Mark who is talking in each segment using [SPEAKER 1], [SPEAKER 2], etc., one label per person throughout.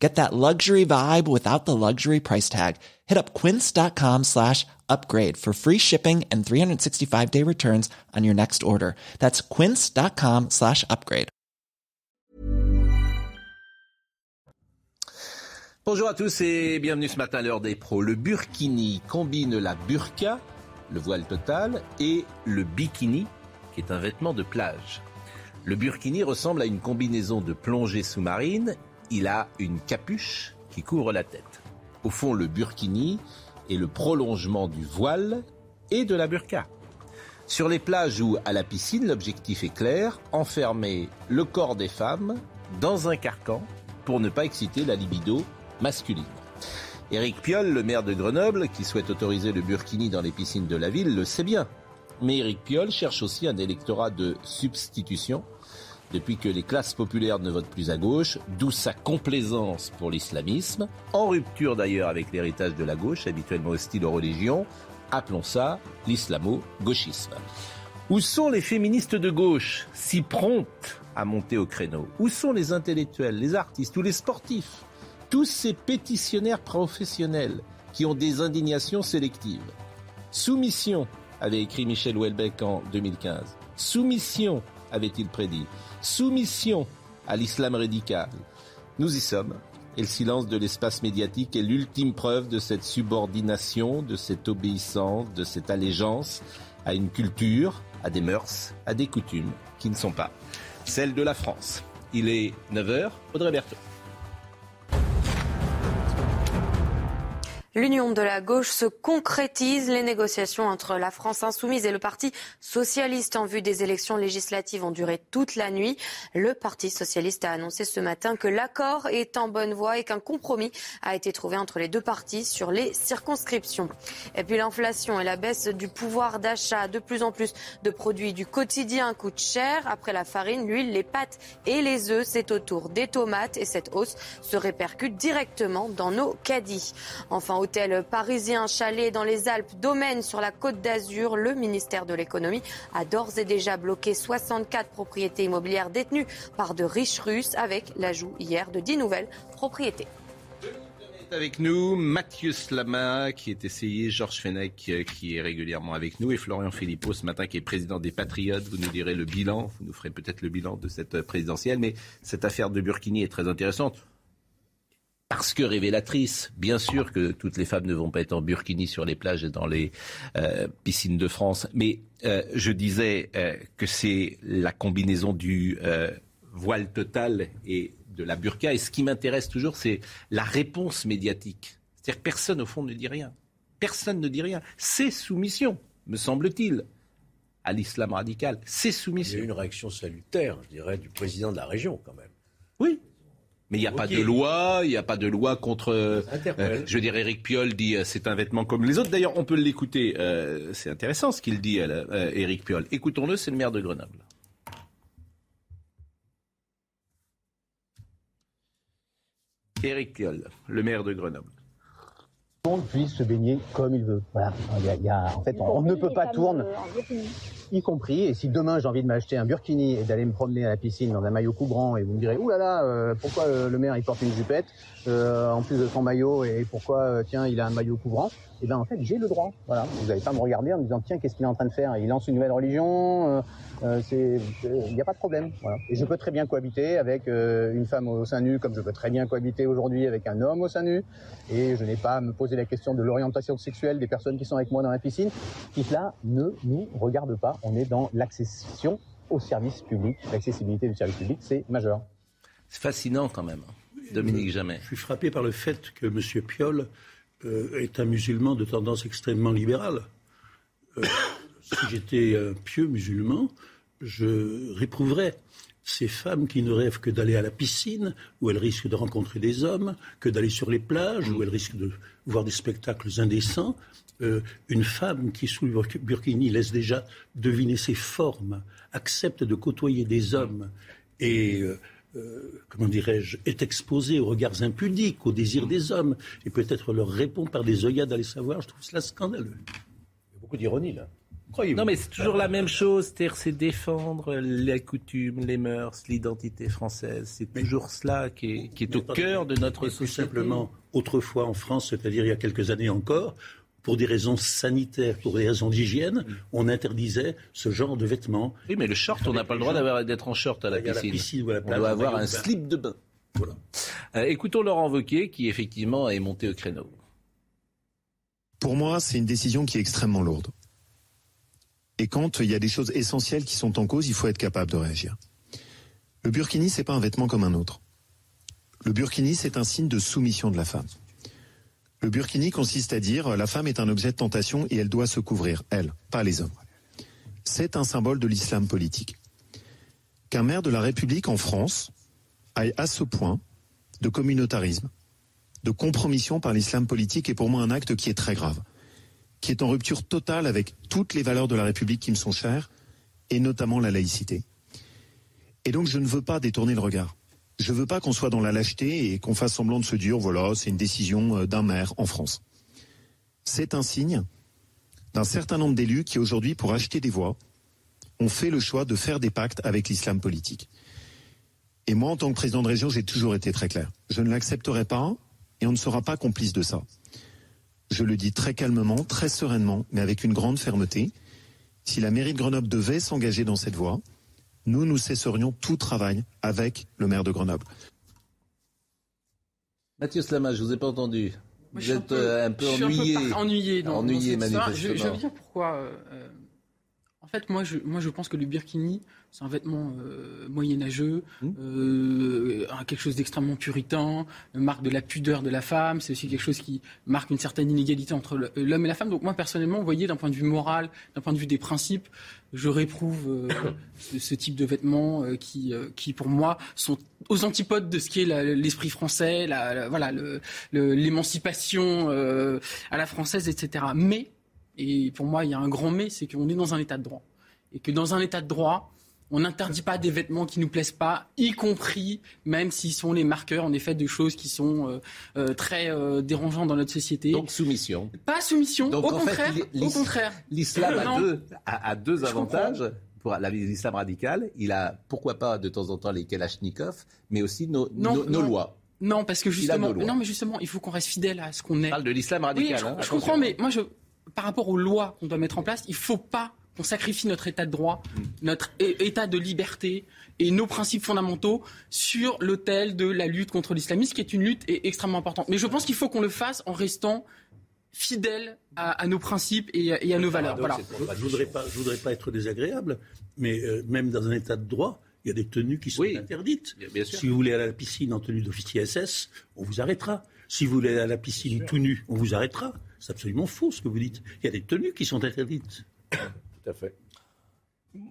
[SPEAKER 1] Get that luxury vibe without the luxury price tag. Hit up quince.com slash upgrade for free shipping and 365 day returns on your next order. That's quince.com slash upgrade.
[SPEAKER 2] Bonjour à tous et bienvenue ce matin à l'heure des pros. Le burkini combine la burqa, le voile total, et le bikini, qui est un vêtement de plage. Le burkini ressemble à une combinaison de plongée sous-marine. Il a une capuche qui couvre la tête. Au fond, le burkini est le prolongement du voile et de la burqa. Sur les plages ou à la piscine, l'objectif est clair, enfermer le corps des femmes dans un carcan pour ne pas exciter la libido masculine. Éric Piolle, le maire de Grenoble, qui souhaite autoriser le burkini dans les piscines de la ville, le sait bien. Mais Éric Piolle cherche aussi un électorat de substitution depuis que les classes populaires ne votent plus à gauche, d'où sa complaisance pour l'islamisme, en rupture d'ailleurs avec l'héritage de la gauche, habituellement hostile aux religions, appelons ça l'islamo-gauchisme. Où sont les féministes de gauche, si promptes à monter au créneau? Où sont les intellectuels, les artistes ou les sportifs? Tous ces pétitionnaires professionnels qui ont des indignations sélectives. Soumission, avait écrit Michel Houellebecq en 2015. Soumission, avait-il prédit. Soumission à l'islam radical. Nous y sommes. Et le silence de l'espace médiatique est l'ultime preuve de cette subordination, de cette obéissance, de cette allégeance à une culture, à des mœurs, à des coutumes qui ne sont pas celles de la France. Il est 9h, Audrey Berthaud.
[SPEAKER 3] L'union de la gauche se concrétise. Les négociations entre la France insoumise et le Parti socialiste en vue des élections législatives ont duré toute la nuit. Le Parti socialiste a annoncé ce matin que l'accord est en bonne voie et qu'un compromis a été trouvé entre les deux partis sur les circonscriptions. Et puis l'inflation et la baisse du pouvoir d'achat. De plus en plus de produits du quotidien coûtent cher. Après la farine, l'huile, les pâtes et les œufs, c'est au tour des tomates et cette hausse se répercute directement dans nos caddies. Enfin, hôtel parisien, chalet dans les Alpes, domaine sur la côte d'Azur. Le ministère de l'économie a d'ores et déjà bloqué 64 propriétés immobilières détenues par de riches Russes avec l'ajout hier de 10 nouvelles propriétés
[SPEAKER 2] avec nous Mathieu Slama, qui est essayé, Georges Fenech, euh, qui est régulièrement avec nous, et Florian Philippot, ce matin, qui est président des Patriotes. Vous nous direz le bilan, vous nous ferez peut-être le bilan de cette présidentielle, mais cette affaire de Burkini est très intéressante parce que révélatrice. Bien sûr que toutes les femmes ne vont pas être en burkini sur les plages et dans les euh, piscines de France, mais euh, je disais euh, que c'est la combinaison du voile total et de la burqa. Et ce qui m'intéresse toujours, c'est la réponse médiatique. C'est-à-dire que personne, au fond, ne dit rien. Personne ne dit rien. C'est soumission, me semble-t-il, à l'islam radical. C'est soumission.
[SPEAKER 4] Il y a eu une réaction salutaire, je dirais, du président de la région, quand même.
[SPEAKER 2] Oui, mais il n'y a pas de loi, il n'y a pas de loi contre. Euh, je veux dire, Eric Piolle dit euh, c'est un vêtement comme les autres. D'ailleurs, on peut l'écouter. Euh, c'est intéressant ce qu'il dit, Eric Piolle. Écoutons-le, c'est le maire de Grenoble. Eric Piolle, le maire de Grenoble.
[SPEAKER 5] Tout le monde puisse se baigner comme il veut. Voilà. Il y a, en fait, on, ne peut pas tourner, y compris. Et si demain j'ai envie de m'acheter un burkini et d'aller me promener à la piscine dans un maillot couvrant, et vous me direz, ouh là là, euh, pourquoi le maire il porte une jupette euh, en plus de son maillot et pourquoi euh, tiens il a un maillot couvrant Eh bien en fait j'ai le droit. Voilà. Vous n'allez pas me regarder en me disant tiens qu'est-ce qu'il est en train de faire? Il lance une nouvelle religion. il n'y a pas de problème. Voilà. Et je peux très bien cohabiter avec une femme au sein nu comme je peux très bien cohabiter aujourd'hui avec un homme au sein nu. Et je n'ai pas à me poser la question de l'orientation sexuelle des personnes qui sont avec moi dans la piscine. Tout cela ne nous regarde pas. On est dans l'accession au service public. L'accessibilité du service public, c'est majeur.
[SPEAKER 2] C'est fascinant quand même. Dominique Jamais.
[SPEAKER 6] Je suis frappé par le fait que M. Piolle euh, est un musulman de tendance extrêmement libérale. Euh, si j'étais un pieux musulman, je réprouverais ces femmes qui ne rêvent que d'aller à la piscine, où elles risquent de rencontrer des hommes, que d'aller sur les plages, où elles risquent de voir des spectacles indécents, euh, une femme qui, sous le burkini, laisse déjà deviner ses formes, accepte de côtoyer des hommes et, euh, euh, comment dirais-je, est exposée aux regards impudiques, aux désirs des hommes, et peut-être leur répond par des œillades à les savoir, je trouve cela scandaleux.
[SPEAKER 4] Il y a beaucoup d'ironie là.
[SPEAKER 2] Non, mais c'est toujours la même chose, c'est-à-dire c'est défendre les coutumes, les mœurs, l'identité française. C'est toujours cela qui est, au cœur de notre société.
[SPEAKER 6] Tout simplement, autrefois en France, c'est-à-dire il y a quelques années encore, pour des raisons sanitaires, pour des raisons d'hygiène, on interdisait ce genre de vêtements.
[SPEAKER 2] Oui, mais le short, on n'a pas le droit d'être en short à la piscine. on doit avoir un slip de bain. Voilà. Euh, écoutons Laurent Wauquiez, qui effectivement est monté au créneau.
[SPEAKER 7] Pour moi, c'est une décision qui est extrêmement lourde. Et quand il y a des choses essentielles qui sont en cause, il faut être capable de réagir. Le burkini, c'est pas un vêtement comme un autre. Le burkini, c'est un signe de soumission de la femme. Le burkini consiste à dire la femme est un objet de tentation et elle doit se couvrir, elle, pas les hommes. C'est un symbole de l'islam politique. Qu'un maire de la République en France aille à ce point de communautarisme, de compromission par l'islam politique est pour moi un acte qui est très grave, qui est en rupture totale avec toutes les valeurs de la République qui me sont chères, et notamment la laïcité. Et donc je ne veux pas détourner le regard. Je ne veux pas qu'on soit dans la lâcheté et qu'on fasse semblant de se dire, voilà, c'est une décision euh, d'un maire en France. C'est un signe d'un certain nombre d'élus qui aujourd'hui, pour acheter des voix, ont fait le choix de faire des pactes avec l'islam politique. Et moi, en tant que président de région, j'ai toujours été très clair. Je ne l'accepterai pas et on ne sera pas complice de ça. Je le dis très calmement, très sereinement, mais avec une grande fermeté. Si la mairie de Grenoble devait s'engager dans cette voie, nous, nous cesserions tout travail avec le maire de Grenoble.
[SPEAKER 2] Mathieu Slama, je vous ai pas entendu. vous êtes un peu, ennuyé.
[SPEAKER 8] ennuyé, dans,
[SPEAKER 2] ennuyé
[SPEAKER 8] Je, je, veux dire pourquoi. Euh, euh, fait, moi je, moi, je pense que le birkini, c'est un vêtement euh, moyenâgeux, mmh. euh, quelque chose d'extrêmement puritain, marque de la pudeur de la femme. C'est aussi quelque chose qui marque une certaine inégalité entre l'homme et la femme. Donc moi, personnellement, vous voyez, d'un point de vue moral, d'un point de vue des principes, je réprouve euh, ce, type de vêtements euh, qui, euh, qui, pour moi, sont aux antipodes de ce qui est l'esprit français, la, voilà, l'émancipation à la française, etc. Mais, et pour moi, il y a un grand mais, c'est qu'on est dans un état de droit. Et que dans un état de droit, on n'interdit pas des vêtements qui nous plaisent pas, y compris même s'ils sont les marqueurs en effet de choses qui sont très dérangeantes dans notre société.
[SPEAKER 2] Donc soumission.
[SPEAKER 8] Pas soumission. au, contraire, au contraire.
[SPEAKER 2] L'islam a deux, a, deux avantages. Pour l'islam radical, il a pourquoi pas de temps en temps les Kalachnikov, mais aussi nos, nos, lois.
[SPEAKER 8] Non, parce que justement, non, mais justement, il faut qu'on reste fidèle à ce qu'on est. On
[SPEAKER 2] parle de l'islam radical.
[SPEAKER 8] Oui, je, je comprends, mais moi, je, par rapport aux lois qu'on doit mettre en place, il faut pas on sacrifie notre état de droit, notre état de liberté et nos principes fondamentaux sur l'autel de la lutte contre l'islamisme, qui est une lutte extrêmement importante. Mais je pense qu'il faut qu'on le fasse en restant fidèle à, nos principes et, à nos valeurs. Voilà.
[SPEAKER 6] Je ne voudrais, pas, voudrais pas être désagréable, mais euh, même dans un état de droit, il y a des tenues qui sont interdites. Si vous voulez aller à la piscine en tenue d'officier SS, on vous arrêtera. Si vous voulez aller à la piscine tout nu, on vous arrêtera. C'est absolument faux ce que vous dites. Il y a des tenues qui sont interdites.
[SPEAKER 4] Tout à fait.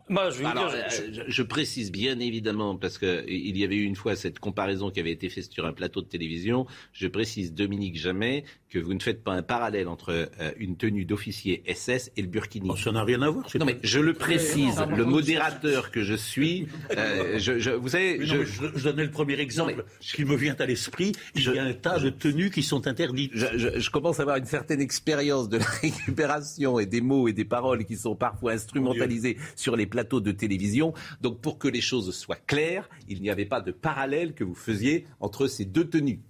[SPEAKER 2] Moi, je, Alors, je, je, précise bien évidemment, parce qu'il y avait eu une fois cette comparaison qui avait été faite sur un plateau de télévision, je précise, Dominique Jamais, que vous ne faites pas un parallèle entre euh, une tenue d'officier SS et le burkini.
[SPEAKER 6] Oh, ça n'a rien à voir.
[SPEAKER 2] Non, mais je le précise, le modérateur que je suis, euh, je, vous savez...
[SPEAKER 6] je, je, donnais le premier exemple qui me vient à l'esprit. Il y a un tas de tenues qui sont interdites.
[SPEAKER 2] Je, commence à avoir une certaine expérience de la récupération et des mots et des paroles qui sont parfois instrumentalisés sur les plateaux de télévision. Donc pour que les choses soient claires, il n'y avait pas de parallèle que vous faisiez entre ces deux tenues.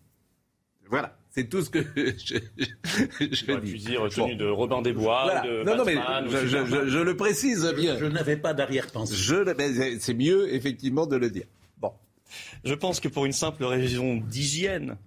[SPEAKER 2] Voilà. C'est tout ce que je,
[SPEAKER 9] je, dis. dire tenue de Robin des Bois, de
[SPEAKER 2] non, non, mais je, le précise bien.
[SPEAKER 6] Je, n'avais pas d'arrière-pensée.
[SPEAKER 2] C'est mieux, effectivement, de le dire. Bon.
[SPEAKER 9] Je pense que pour une simple raison d'hygiène,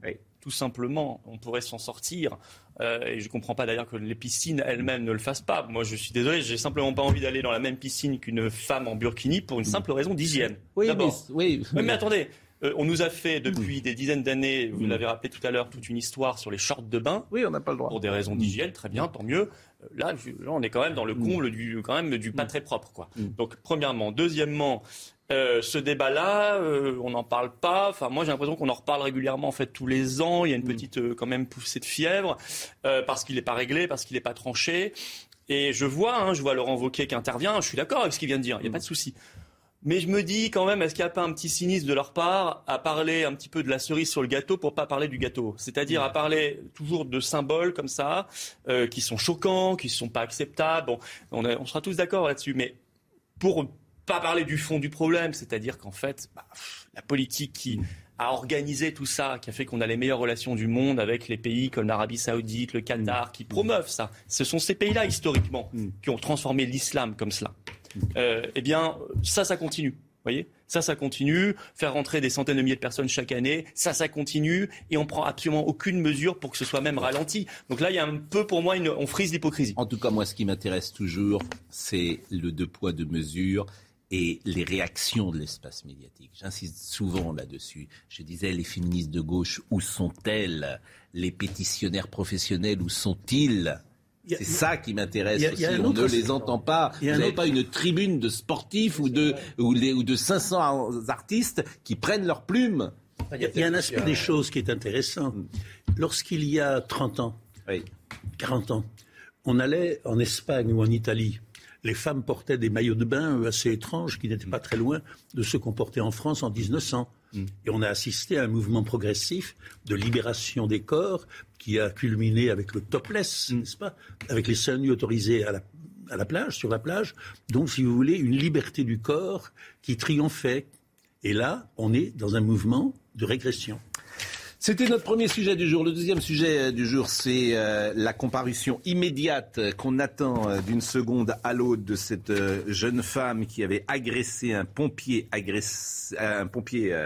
[SPEAKER 9] tout simplement, on pourrait s'en sortir. Euh, et je ne comprends pas d'ailleurs que les piscines elles-mêmes ne le fassent pas. Moi, je suis désolé, j'ai simplement pas envie d'aller dans la même piscine qu'une femme en burkini pour une simple raison d'hygiène.
[SPEAKER 2] Oui, mais, oui,
[SPEAKER 9] mais attendez, euh, on nous a fait depuis des dizaines d'années, vous l'avez rappelé tout à l'heure, toute une histoire sur les shorts de bain.
[SPEAKER 2] Oui, on n'a pas le droit.
[SPEAKER 9] Pour des raisons d'hygiène, très bien, tant mieux. Euh, là, on est quand même dans le comble du, quand même, du pas très propre, quoi. Donc, premièrement. Deuxièmement, Euh, ce débat-là, euh, on n'en parle pas. Enfin, moi, j'ai l'impression qu'on en reparle régulièrement en fait tous les ans. Il y a une mm. petite euh, quand même poussée de fièvre parce qu'il n'est pas réglé, parce qu'il n'est pas tranché. Et je vois, hein, je vois Laurent Wauquiez qui intervient. Je suis d'accord avec ce qu'il vient de dire. Il n'y a mm. pas de souci. Mais je me dis quand même, est-ce qu'il n'y a pas un petit cynisme de leur part à parler un petit peu de la cerise sur le gâteau pour pas parler du gâteau? C'est-à-dire à parler toujours de symboles comme ça, qui sont choquants, qui ne sont pas acceptables. Bon, on, on sera tous d'accord là-dessus. Mais pour pas parler du fond du problème, c'est-à-dire qu'en fait, bah, la politique qui a organisé tout ça, qui a fait qu'on a les meilleures relations du monde avec les pays comme l'Arabie Saoudite, le Qatar, qui promeuvent ça. Ce sont ces pays-là, historiquement, mm. qui ont transformé l'islam comme cela. Euh, eh bien, ça, ça continue. voyez ça, ça continue. Faire rentrer des centaines de milliers de personnes chaque année, ça, ça continue. Et on prend absolument aucune mesure pour que ce soit même ralenti. Donc là, il y a un peu, pour moi, une, on frise l'hypocrisie.
[SPEAKER 2] En tout cas, moi, ce qui m'intéresse toujours, c'est le deux poids, deux mesures et les réactions de l'espace médiatique. J'insiste souvent là-dessus. Je disais, les féministes de gauche, où sont-elles? Les pétitionnaires professionnels, où sont-ils? C'est ça qui m'intéresse aussi. On ne les entend pas. Vous n'avez pas une tribune de sportifs ou de, ou, les, ou de 500 artistes qui prennent leur plume.
[SPEAKER 6] Il y a, un aspect des choses qui est intéressant. Lorsqu'il y a 30 ans, 40 ans, on allait en Espagne ou en Italie les femmes portaient des maillots de bain assez étranges qui n'étaient pas très loin de ceux qu'on portait en France en 1900. Mm. Et on a assisté à un mouvement progressif de libération des corps qui a culminé avec le topless, mm. n'est-ce pas? Avec les seins nus autorisés à la, à la plage, sur la plage. Donc, si vous voulez, une liberté du corps qui triomphait. Et là, on est dans un mouvement de régression.
[SPEAKER 2] C'était notre premier sujet du jour. Le deuxième sujet euh, du jour, c'est euh, la comparution immédiate qu'on attend euh, d'une seconde à l'autre de cette jeune femme qui avait agressé un pompier, un pompier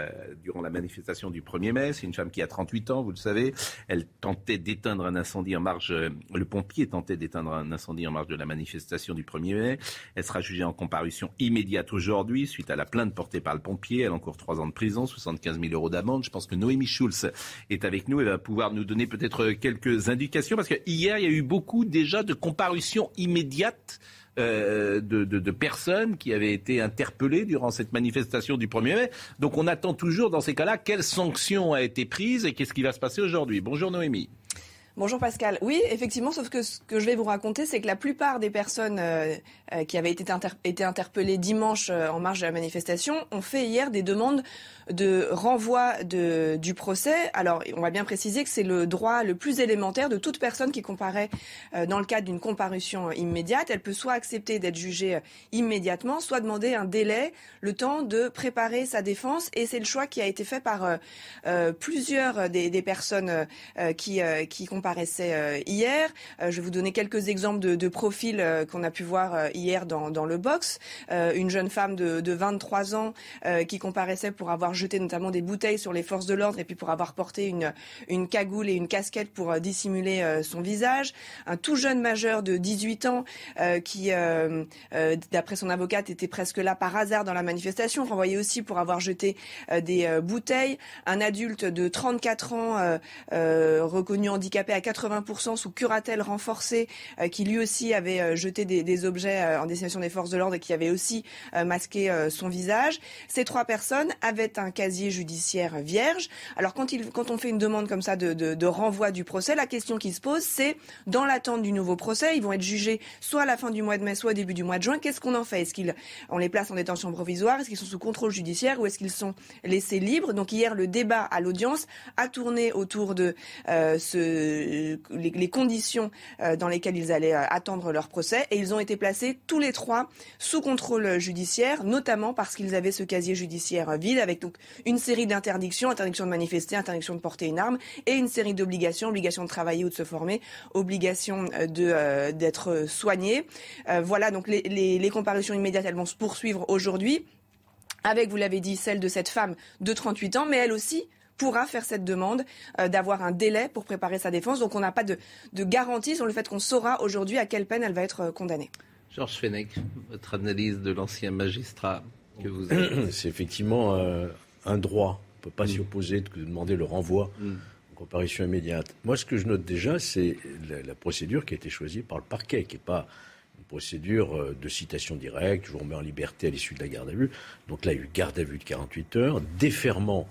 [SPEAKER 2] durant la manifestation du 1er mai. C'est une femme qui a 38 ans, vous le savez. Elle tentait d'éteindre un incendie en marge. Le pompier tentait d'éteindre un incendie en marge de la manifestation du 1er mai. Elle sera jugée en comparution immédiate aujourd'hui suite à la plainte portée par le pompier. Elle encourt trois ans de prison, 75 000 euros d'amende. Je pense que Noémie Schulz est avec nous et va pouvoir nous donner peut-être quelques indications parce que hier il y a eu beaucoup déjà de comparutions immédiates. Euh, de, personnes qui avaient été interpellées durant cette manifestation du 1er mai. Donc on attend toujours dans ces cas-là quelle sanction a été prise et qu'est-ce qui va se passer aujourd'hui. Bonjour Noémie.
[SPEAKER 10] Bonjour Pascal. Oui, effectivement, sauf que ce que je vais vous raconter, c'est que la plupart des personnes euh, euh, qui avaient été, interpellées dimanche euh, en marge de la manifestation ont fait hier des demandes de renvoi de, du procès. Alors, on va bien préciser que c'est le droit le plus élémentaire de toute personne qui comparaît dans le cadre d'une comparution immédiate. Elle peut soit accepter d'être jugée immédiatement, soit demander un délai, le temps de préparer sa défense. Et c'est le choix qui a été fait par plusieurs des, personnes qui, qui euh, hier. Euh, je vais vous donner quelques exemples de, profils euh, qu'on a pu voir hier dans, le box. une jeune femme de 23 ans qui comparaissait pour avoir jeté notamment des bouteilles sur les forces de l'ordre et puis pour avoir porté une, une cagoule et une casquette pour dissimuler son visage. Un tout jeune majeur de 18 ans qui, d'après son avocate, était presque là par hasard dans la manifestation, renvoyé aussi pour avoir jeté des bouteilles. Un adulte de 34 ans reconnu handicapé à 80% sous curatelle renforcée, euh, qui lui aussi avait euh, jeté des, objets euh, en destination des forces de l'ordre et qui avait aussi masqué son visage. Ces trois personnes avaient un casier judiciaire vierge. Alors quand, on fait une demande comme ça de, renvoi du procès, la question qui se pose, c'est dans l'attente du nouveau procès, ils vont être jugés soit à la fin du mois de mai, soit au début du mois de juin. Qu'est-ce qu'on en fait? Est-ce qu'on les place en détention provisoire? Est-ce qu'ils sont sous contrôle judiciaire ou est-ce qu'ils sont laissés libres? Donc hier, le débat à l'audience a tourné autour de ce les, conditions euh, dans lesquelles ils allaient euh, attendre leur procès. Et ils ont été placés tous les trois sous contrôle judiciaire, notamment parce qu'ils avaient ce casier judiciaire vide, avec donc une série d'interdictions, interdiction de manifester, interdiction de porter une arme, et une série d'obligations, obligation de travailler ou de se former, obligation euh, de d'être soigné. voilà, donc les, les, les comparutions immédiates, elles vont se poursuivre aujourd'hui avec, vous l'avez dit, celle de cette femme de 38 ans, mais elle aussi pourra faire cette demande euh, d'avoir un délai pour préparer sa défense. Donc on n'a pas de, garantie sur le fait qu'on saura aujourd'hui à quelle peine elle va être euh, condamnée.
[SPEAKER 2] Georges Fenech, votre analyse de l'ancien magistrat que vous
[SPEAKER 4] avez. C'est effectivement euh, un droit. On ne peut pas mm. s'y opposer de demander le renvoi mm. en comparution immédiate. Moi, ce que je note déjà, c'est la, procédure qui a été choisie par le parquet, qui n'est pas une procédure euh, de citation directe, je vous remets en liberté à l'issue de la garde à vue. Donc là, il y a eu garde à vue de 48 heures, déferment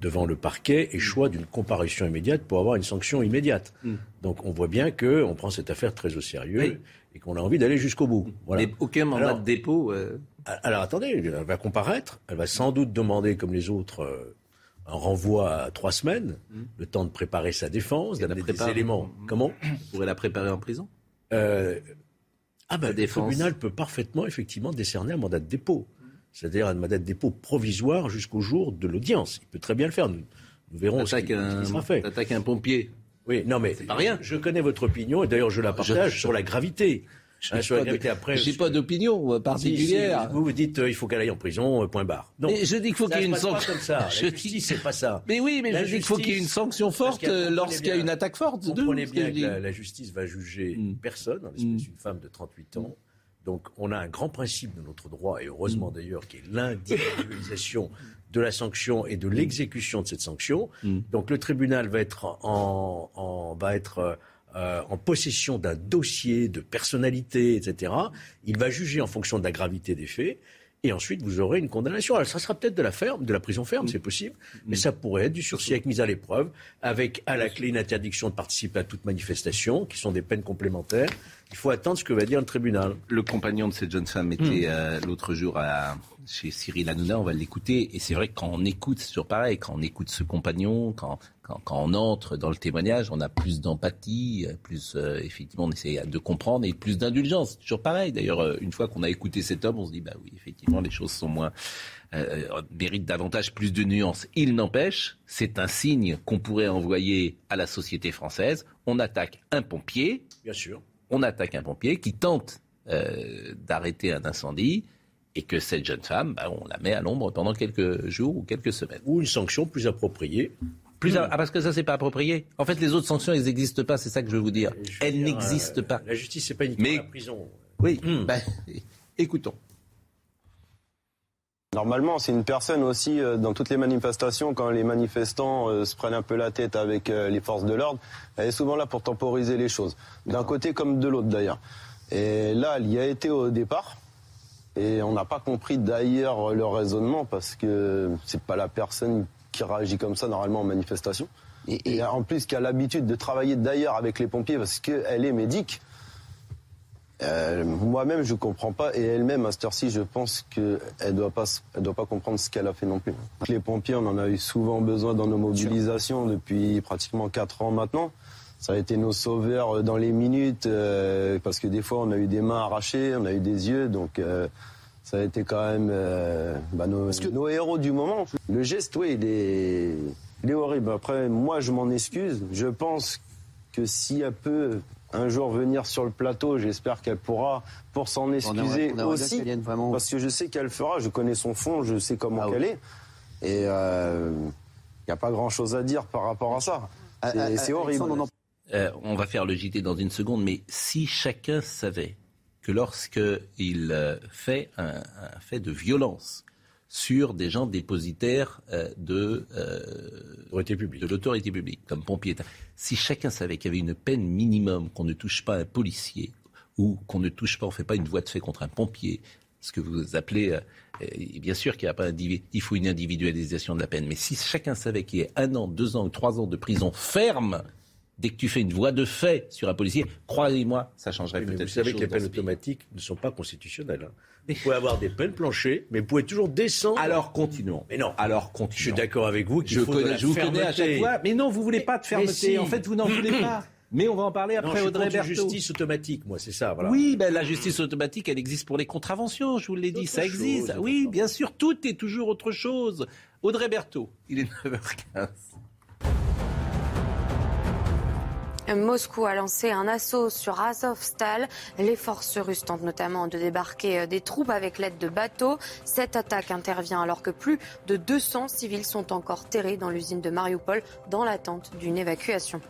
[SPEAKER 4] devant le parquet et choix d'une comparution immédiate pour avoir une sanction immédiate. Mm. Donc on voit bien qu'on prend cette affaire très au sérieux et qu'on a envie d'aller jusqu'au bout.
[SPEAKER 2] Voilà. Mais aucun mandat de dépôt. Euh,
[SPEAKER 4] alors attendez, elle va comparaître, elle va sans doute demander, comme les autres, euh, un renvoi à trois semaines, mm. le temps de préparer sa défense, d'amener des éléments.
[SPEAKER 2] Mm. Comment? Vous pourrez la préparer en prison?
[SPEAKER 4] Euh, Ah ben, le tribunal peut parfaitement, effectivement, décerner un mandat de dépôt. C'est-à-dire un mandat de dépôt provisoire jusqu'au jour de l'audience. Il peut très bien le faire. Nous, verrons ce qui, sera fait.
[SPEAKER 2] Attaque un pompier.
[SPEAKER 4] Oui, non mais pas rien. Je connais votre opinion et d'ailleurs je la partage sur la gravité.
[SPEAKER 2] Je n'ai pas d'opinion euh, particulière.
[SPEAKER 4] vous vous dites euh, il faut qu'elle aille en prison, euh, point barre.
[SPEAKER 2] Non, mais je dis qu'il faut qu'il y ait une sanction.
[SPEAKER 4] comme ça. Je dis c'est pas ça.
[SPEAKER 2] Mais oui, mais je dis qu'il faut qu'il y ait une sanction forte lorsqu'il y a une attaque forte.
[SPEAKER 4] Vous comprenez bien que la, justice va juger une mm. personne, en l'espèce mm. une femme de 38 ans. Donc on a un grand principe de notre droit, et heureusement mm. d'ailleurs, qui est l'individualisation de la sanction et de l'exécution de cette sanction. Donc le tribunal va être en, en va être euh, en possession d'un dossier de personnalité, etc., il va juger en fonction de la gravité des faits. Et ensuite, vous aurez une condamnation. Alors, ça sera peut-être de la ferme, de la prison ferme, mm. c'est possible, mais mm. ça pourrait être du sursis avec mise à l'épreuve, avec à la clé une interdiction de participer à toute manifestation, qui sont des peines complémentaires. Il faut attendre ce que va dire le tribunal.
[SPEAKER 2] Le compagnon de cette jeune femme était mm. euh, l'autre jour chez Cyril Hanouna, on va l'écouter. Et c'est vrai que quand on écoute, c'est toujours pareil, quand on écoute ce compagnon, quand, quand, on entre dans le témoignage, on a plus d'empathie, plus euh, effectivement, on essaie de comprendre et plus d'indulgence. Toujours pareil. D'ailleurs, euh, une fois qu'on a écouté cet homme, on se dit bah oui, effectivement, les choses sont moins euh, méritent davantage plus de nuances. Il n'empêche, c'est un signe qu'on pourrait envoyer à la société française. On attaque un pompier,
[SPEAKER 4] bien sûr.
[SPEAKER 2] On attaque un pompier qui tente d'arrêter un incendie et que cette jeune femme, bah, on la met à l'ombre pendant quelques jours ou quelques semaines.
[SPEAKER 4] Ou une sanction plus appropriée
[SPEAKER 2] plus. Ah, parce que ça, c'est pas approprié. En fait, les autres sanctions, elles n'existent pas, c'est ça que je veux vous dire. elles n'existent pas.
[SPEAKER 4] La justice, c'est pas uniquement la prison.
[SPEAKER 2] Oui, hmm. ben, écoutons.
[SPEAKER 11] Normalement, c'est une personne aussi, euh, dans toutes les manifestations, quand les manifestants euh, se prennent un peu la tête avec euh, les forces de l'ordre, elle est souvent là pour temporiser les choses, d'un côté comme de l'autre d'ailleurs. Et là, elle y a été au départ, et on n'a pas compris d'ailleurs le raisonnement, parce que c'est pas la personne qui réagit comme ça normalement en manifestation. Et, en plus, qui a l'habitude de travailler d'ailleurs avec les pompiers parce qu'elle est médic. Euh, moi-même, je comprends pas, et elle-même, à cette heure-ci, je pense qu'elle ne doit, pas, elle doit pas comprendre ce qu'elle a fait non plus. Les pompiers, on en a eu souvent besoin dans nos mobilisations depuis pratiquement 4 ans maintenant. Ça a été nos sauveurs dans les minutes, euh, parce que des fois, on a eu des mains arrachées, on a eu des yeux, donc euh, ça a été quand même euh, bah, nos, héros du moment. Le geste, oui, il est, il est horrible. Après, moi, je m'en excuse. Je pense que si elle peut un jour venir sur le plateau, j'espère qu'elle pourra, pour s'en excuser aussi, parce que je sais qu'elle fera. Je connais son fond, je sais comment ah elle est, et il euh, n'y a pas grand-chose à dire par rapport à ça. C'est horrible.
[SPEAKER 2] Euh, on va faire le JT dans une seconde, mais si chacun savait que lorsqu'il euh, fait un, fait de violence sur des gens dépositaires euh, de,
[SPEAKER 4] euh,
[SPEAKER 2] de l'autorité publique, comme pompiers, si chacun savait qu'il y avait une peine minimum, qu'on ne touche pas un policier, ou qu'on ne touche pas, on ne fait pas une voie de fait contre un pompier, ce que vous appelez, bien sûr qu'il y a pas il faut une individualisation de la peine, mais si chacun savait qu'il y ait un an, deux ans ou trois ans de prison ferme dès que tu fais une voie de fait sur un policier, croyez-moi, ça changerait peut-être. Vous
[SPEAKER 4] savez que les peines automatiques ne sont pas constitutionnelles. Hein. Vous pouvez avoir des peines planchées, mais vous pouvez toujours descendre.
[SPEAKER 2] Alors continuons.
[SPEAKER 4] Mais non.
[SPEAKER 2] Alors continuons.
[SPEAKER 4] Je suis d'accord avec vous
[SPEAKER 2] qu'il faut connais, de je vous connais à chaque fois. Mais non, vous voulez pas de fermeté. En fait, vous n'en voulez pas. Mais on va en parler après non, Audrey Berthaud.
[SPEAKER 4] justice automatique, moi, c'est ça. Voilà.
[SPEAKER 2] Oui, ben, la justice automatique, elle existe pour les contraventions, je vous l'ai dit, ça existe. oui, bien sûr, tout est toujours autre chose. Audrey Berthaud, il est 9h15.
[SPEAKER 3] Moscou a lancé un assaut sur Azovstal. Les forces russes tentent notamment de débarquer euh, des troupes avec l'aide de bateaux. Cette attaque intervient alors que plus de 200 civils sont encore terrés dans l'usine de Mariupol dans l'attente d'une évacuation.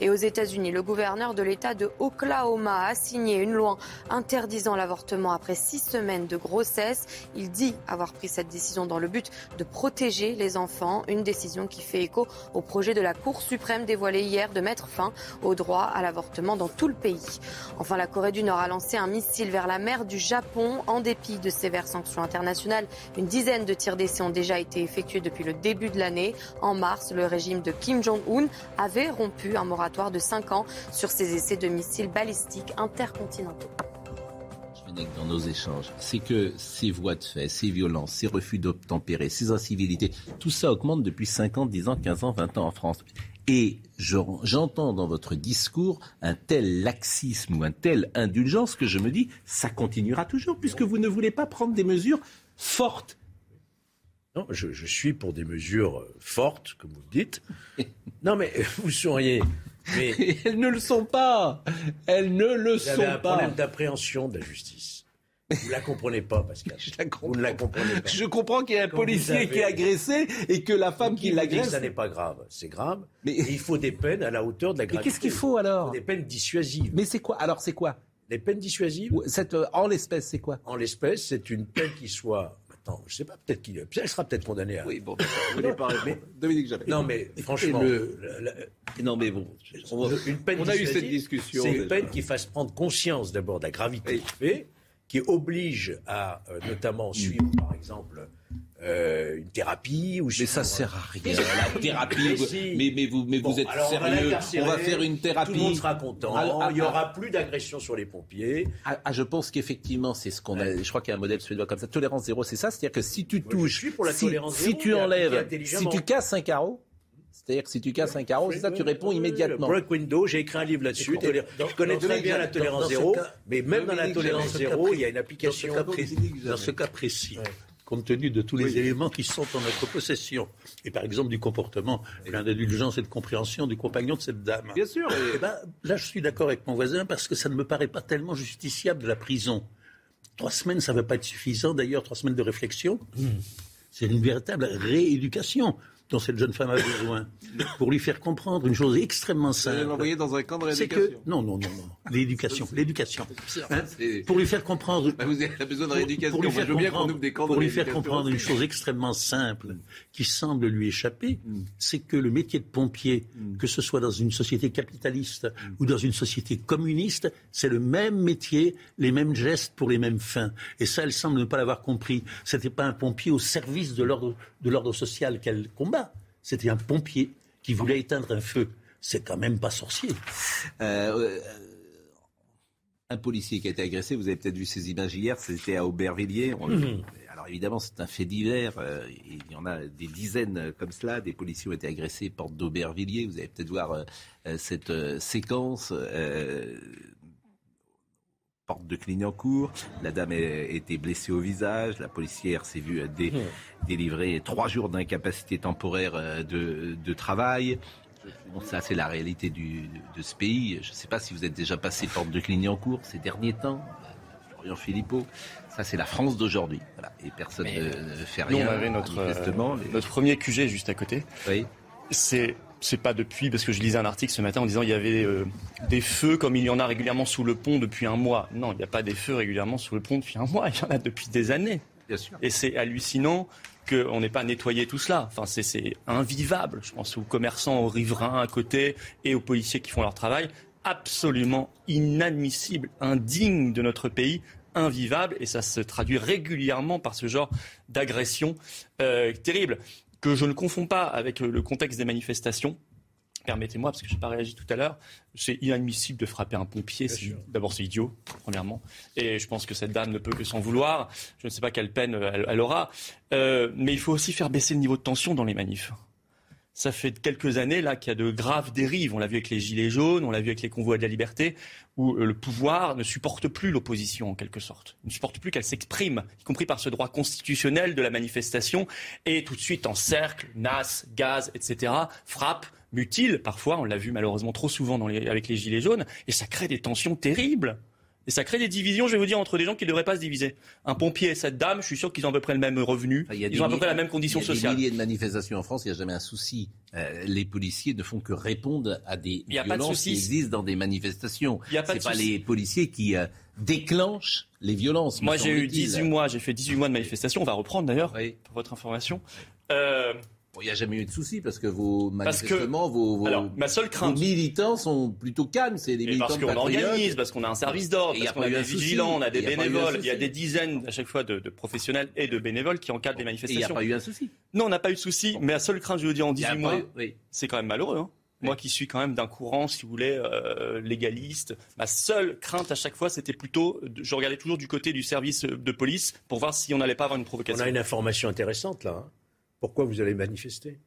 [SPEAKER 3] Et aux États-Unis, le gouverneur de l'État de Oklahoma a signé une loi interdisant l'avortement après six semaines de grossesse. Il dit avoir pris cette décision dans le but de protéger les enfants, une décision qui fait écho au projet de la Cour suprême dévoilé hier de mettre fin au droit à l'avortement dans tout le pays. Enfin, la Corée du Nord a lancé un missile vers la mer du Japon. En dépit de sévères sanctions internationales, une dizaine de tirs d'essai ont déjà été effectués depuis le début de l'année. En mars, le régime de Kim Jong-un avait rompu un moratoire de 5 ans sur ses essais de missiles balistiques intercontinentaux
[SPEAKER 2] dans nos échanges, c'est que ces voies de fait, ces violences, ces refus d'obtempérer, ces incivilités, tout ça augmente depuis 5 ans, 10 ans, 15 ans, 20 ans en France. Et j'entends dans votre discours un tel laxisme ou un tel indulgence que je me dis, ça continuera toujours, puisque vous ne voulez pas prendre des mesures fortes.
[SPEAKER 4] Non, je, je suis pour des mesures euh, fortes, comme vous le dites. non, mais vous souriez.
[SPEAKER 2] Mais elles ne le sont pas. Elles ne le
[SPEAKER 4] vous
[SPEAKER 2] sont
[SPEAKER 4] avez un
[SPEAKER 2] pas.
[SPEAKER 4] problème d'appréhension de la justice. Vous la comprenez pas, Pascal.
[SPEAKER 2] Je la comprends.
[SPEAKER 4] Vous ne la comprenez pas.
[SPEAKER 2] Je comprends qu'il y a un
[SPEAKER 4] Quand
[SPEAKER 2] policier
[SPEAKER 4] vous avez-
[SPEAKER 2] qui est agressé et que la femme qui
[SPEAKER 4] vous
[SPEAKER 2] l'agresse.
[SPEAKER 4] ça n'est pas grave C'est grave.
[SPEAKER 2] Mais-
[SPEAKER 4] Mais il faut des peines à la hauteur de la
[SPEAKER 2] Mais
[SPEAKER 4] gravité.
[SPEAKER 2] qu'est-ce qu'il faut alors
[SPEAKER 4] Des peines dissuasives.
[SPEAKER 2] Mais c'est quoi Alors c'est quoi
[SPEAKER 4] Les peines dissuasives,
[SPEAKER 2] cette, euh, En l'espèce, c'est quoi
[SPEAKER 4] en l'espèce, c'est une peine qui soit. Attends, je sais pas, peut-être qu'il. Elle sera peut-être condamnée à.
[SPEAKER 2] Oui, bon,
[SPEAKER 4] mais-
[SPEAKER 2] Dominique Jamais.
[SPEAKER 4] Non, mais franchement.
[SPEAKER 2] le-
[SPEAKER 4] la- la-
[SPEAKER 2] Non, mais bon. on va-
[SPEAKER 4] une peine
[SPEAKER 2] on a eu cette discussion.
[SPEAKER 4] C'est une peine qui fasse prendre conscience d'abord de la gravité du fait, qui oblige à euh, notamment suivre, par exemple, euh, une thérapie ou
[SPEAKER 2] Mais ça
[SPEAKER 4] suivre-
[SPEAKER 2] sert à rien. La thérapie,
[SPEAKER 4] Mais
[SPEAKER 2] vous-
[SPEAKER 4] si.
[SPEAKER 2] mais, mais vous, mais
[SPEAKER 4] Bon,
[SPEAKER 2] vous êtes
[SPEAKER 4] alors on va
[SPEAKER 2] sérieux On va faire une
[SPEAKER 4] Tout le monde
[SPEAKER 2] thérapie.
[SPEAKER 4] sera content.
[SPEAKER 2] Ah, ah,
[SPEAKER 4] il n'y
[SPEAKER 2] ah.
[SPEAKER 4] aura plus d'agression sur les pompiers.
[SPEAKER 2] Ah, ah, je pense qu'effectivement, c'est ce qu'on a. Je crois qu'il y a un modèle suédois comme ça. Tolérance zéro, c'est ça. C'est-à-dire que si tu
[SPEAKER 4] je
[SPEAKER 2] touches,
[SPEAKER 4] suis pour la
[SPEAKER 2] si, tu enlèves, si tu casses un carreau, c'est-à-dire que si tu casses un carreau, c'est ça, tu réponds immédiatement.
[SPEAKER 4] Break window, j'ai écrit un livre là-dessus. Tolé- Je connais très bien la tolérance zéro,
[SPEAKER 6] cas-
[SPEAKER 4] mais même dans la tolérance zéro, il y a une application.
[SPEAKER 6] Dans ce cas, dans ce cas précis, compte tenu de tous les éléments qui sont en notre possession, et par exemple du comportement plein d'indulgence et de compréhension du compagnon de cette dame.
[SPEAKER 2] Bien sûr.
[SPEAKER 6] Eh ben, là, je suis d'accord avec mon voisin parce que ça ne me paraît pas tellement justiciable de la prison. Trois semaines, ça ne va pas être suffisant. D'ailleurs, trois semaines de réflexion, c'est une véritable rééducation dont cette jeune femme a besoin pour lui faire comprendre une chose extrêmement simple.
[SPEAKER 2] l'envoyer dans un camp de
[SPEAKER 6] C'est que
[SPEAKER 2] rééducation.
[SPEAKER 6] non, non, non, non, l'éducation, l'éducation. Hein, pour lui faire comprendre
[SPEAKER 2] Bah, Vous avez besoin de rééducation.
[SPEAKER 6] pour lui faire comprendre,
[SPEAKER 2] des camps de
[SPEAKER 6] pour lui faire
[SPEAKER 2] rééducation
[SPEAKER 6] comprendre une chose extrêmement simple qui semble lui échapper,
[SPEAKER 2] Mm.
[SPEAKER 6] c'est que le métier de pompier, que ce soit dans une société capitaliste
[SPEAKER 2] Mm.
[SPEAKER 6] ou dans une société communiste, c'est le même métier, les mêmes gestes pour les mêmes fins. Et ça, elle semble ne pas l'avoir compris. C'était pas un pompier au service de l'ordre de l'ordre social qu'elle combat. C'était un pompier qui voulait éteindre un feu. C'est quand même pas sorcier.
[SPEAKER 2] Euh, euh, un policier qui a été agressé, vous avez peut-être vu ces images hier, c'était à Aubervilliers. On- Alors évidemment, c'est un fait divers. euh, il y en a des dizaines comme cela. Des policiers ont été agressés porte d'Aubervilliers. Vous allez peut-être voir euh, cette séquence. Porte de Clignancourt. La dame a été blessée au visage. La policière s'est vue euh, dé- délivrer trois jours d'incapacité temporaire euh, de, de travail. Bon, ça, c'est la réalité du, de ce pays. Je ne sais pas si vous êtes déjà passé porte de Clignancourt ces derniers temps. euh, Florian Philippot. Ça, c'est la France d'aujourd'hui. Voilà. Et personne
[SPEAKER 9] Mais,
[SPEAKER 2] ne, fait
[SPEAKER 9] Nous,
[SPEAKER 2] rien.
[SPEAKER 9] on avait notre, euh, notre premier QG juste à côté.
[SPEAKER 2] Oui.
[SPEAKER 9] C'est c'est pas depuis parce que je lisais un article ce matin en disant il y avait euh, des feux comme il y en a régulièrement sous le pont depuis un mois. Non, il n'y a pas des feux régulièrement sous le pont depuis un mois. Il y en a depuis des années.
[SPEAKER 2] Bien sûr.
[SPEAKER 9] Et c'est hallucinant qu'on n'ait pas nettoyé tout cela. Enfin, c'est- invivable. Je pense aux commerçants, aux riverains à côté et aux policiers qui font leur travail. Absolument inadmissible, indigne de notre pays, invivable. Et ça se traduit régulièrement par ce genre d'agression euh, terrible que je ne confonds pas avec euh, le contexte des manifestations. Permettez-moi, parce que je n'ai pas réagi tout à l'heure, c'est inadmissible de frapper un pompier. D'abord, c'est idiot, premièrement. Et je pense que cette dame ne peut que s'en vouloir. Je ne sais pas quelle peine euh, elle, elle aura. Euh, mais il faut aussi faire baisser le niveau de tension dans les manifs. Ça fait quelques années là qu'il y a de graves dérives. On l'a vu avec les gilets jaunes, on l'a vu avec les convois de la liberté, où euh, le pouvoir ne supporte plus l'opposition en quelque sorte. Ne supporte plus qu'elle s'exprime, y compris par ce droit constitutionnel de la manifestation, et tout de suite en cercle, nas, gaz, etc. Frappe, mutile parfois. On l'a vu malheureusement trop souvent avec les gilets jaunes, et ça crée des tensions terribles. Et ça crée des divisions, je vais vous dire, entre des gens qui ne devraient pas se diviser. Un pompier et cette dame, je suis sûr qu'ils ont à peu près le même revenu. Ils ont à peu près la même condition
[SPEAKER 2] il y a
[SPEAKER 9] sociale.
[SPEAKER 2] des milliers de manifestations en France, il n'y a jamais un souci. Euh, les policiers ne font que répondre à des
[SPEAKER 9] y a pas de
[SPEAKER 2] violences qui existent dans des manifestations.
[SPEAKER 9] A pas de
[SPEAKER 2] pas les policiers qui euh, déclenchent les violences.
[SPEAKER 9] Moi, j'ai eu
[SPEAKER 2] semble-t-il.
[SPEAKER 9] 18 mois, j'ai fait 18 mois de manifestation. On va reprendre d'ailleurs,
[SPEAKER 2] Oui.
[SPEAKER 9] pour votre information. Euh,
[SPEAKER 2] il n'y a jamais eu de souci parce que vos manifestement, vos,
[SPEAKER 9] ma seule crainte,
[SPEAKER 2] militants sont plutôt calmes. C'est des militants
[SPEAKER 9] parce qu'on organise, parce qu'on a un service d'ordre, parce qu'on a des vigilants, on a des bénévoles. Il y a des dizaines à chaque fois de, professionnels et de bénévoles qui encadrent les manifestations. Il
[SPEAKER 2] n'y a pas eu un souci.
[SPEAKER 9] Non, on n'a pas eu de souci. Mais la seule crainte, je veux dire, en 18 mois, c'est quand même malheureux. Hein. Moi qui suis quand même d'un courant, si vous voulez, euh, légaliste, ma seule crainte à chaque fois, c'était plutôt, je regardais toujours du côté du service de police pour voir si on n'allait pas avoir une provocation.
[SPEAKER 4] On a une information intéressante là. Hein. Pourquoi vous allez manifester?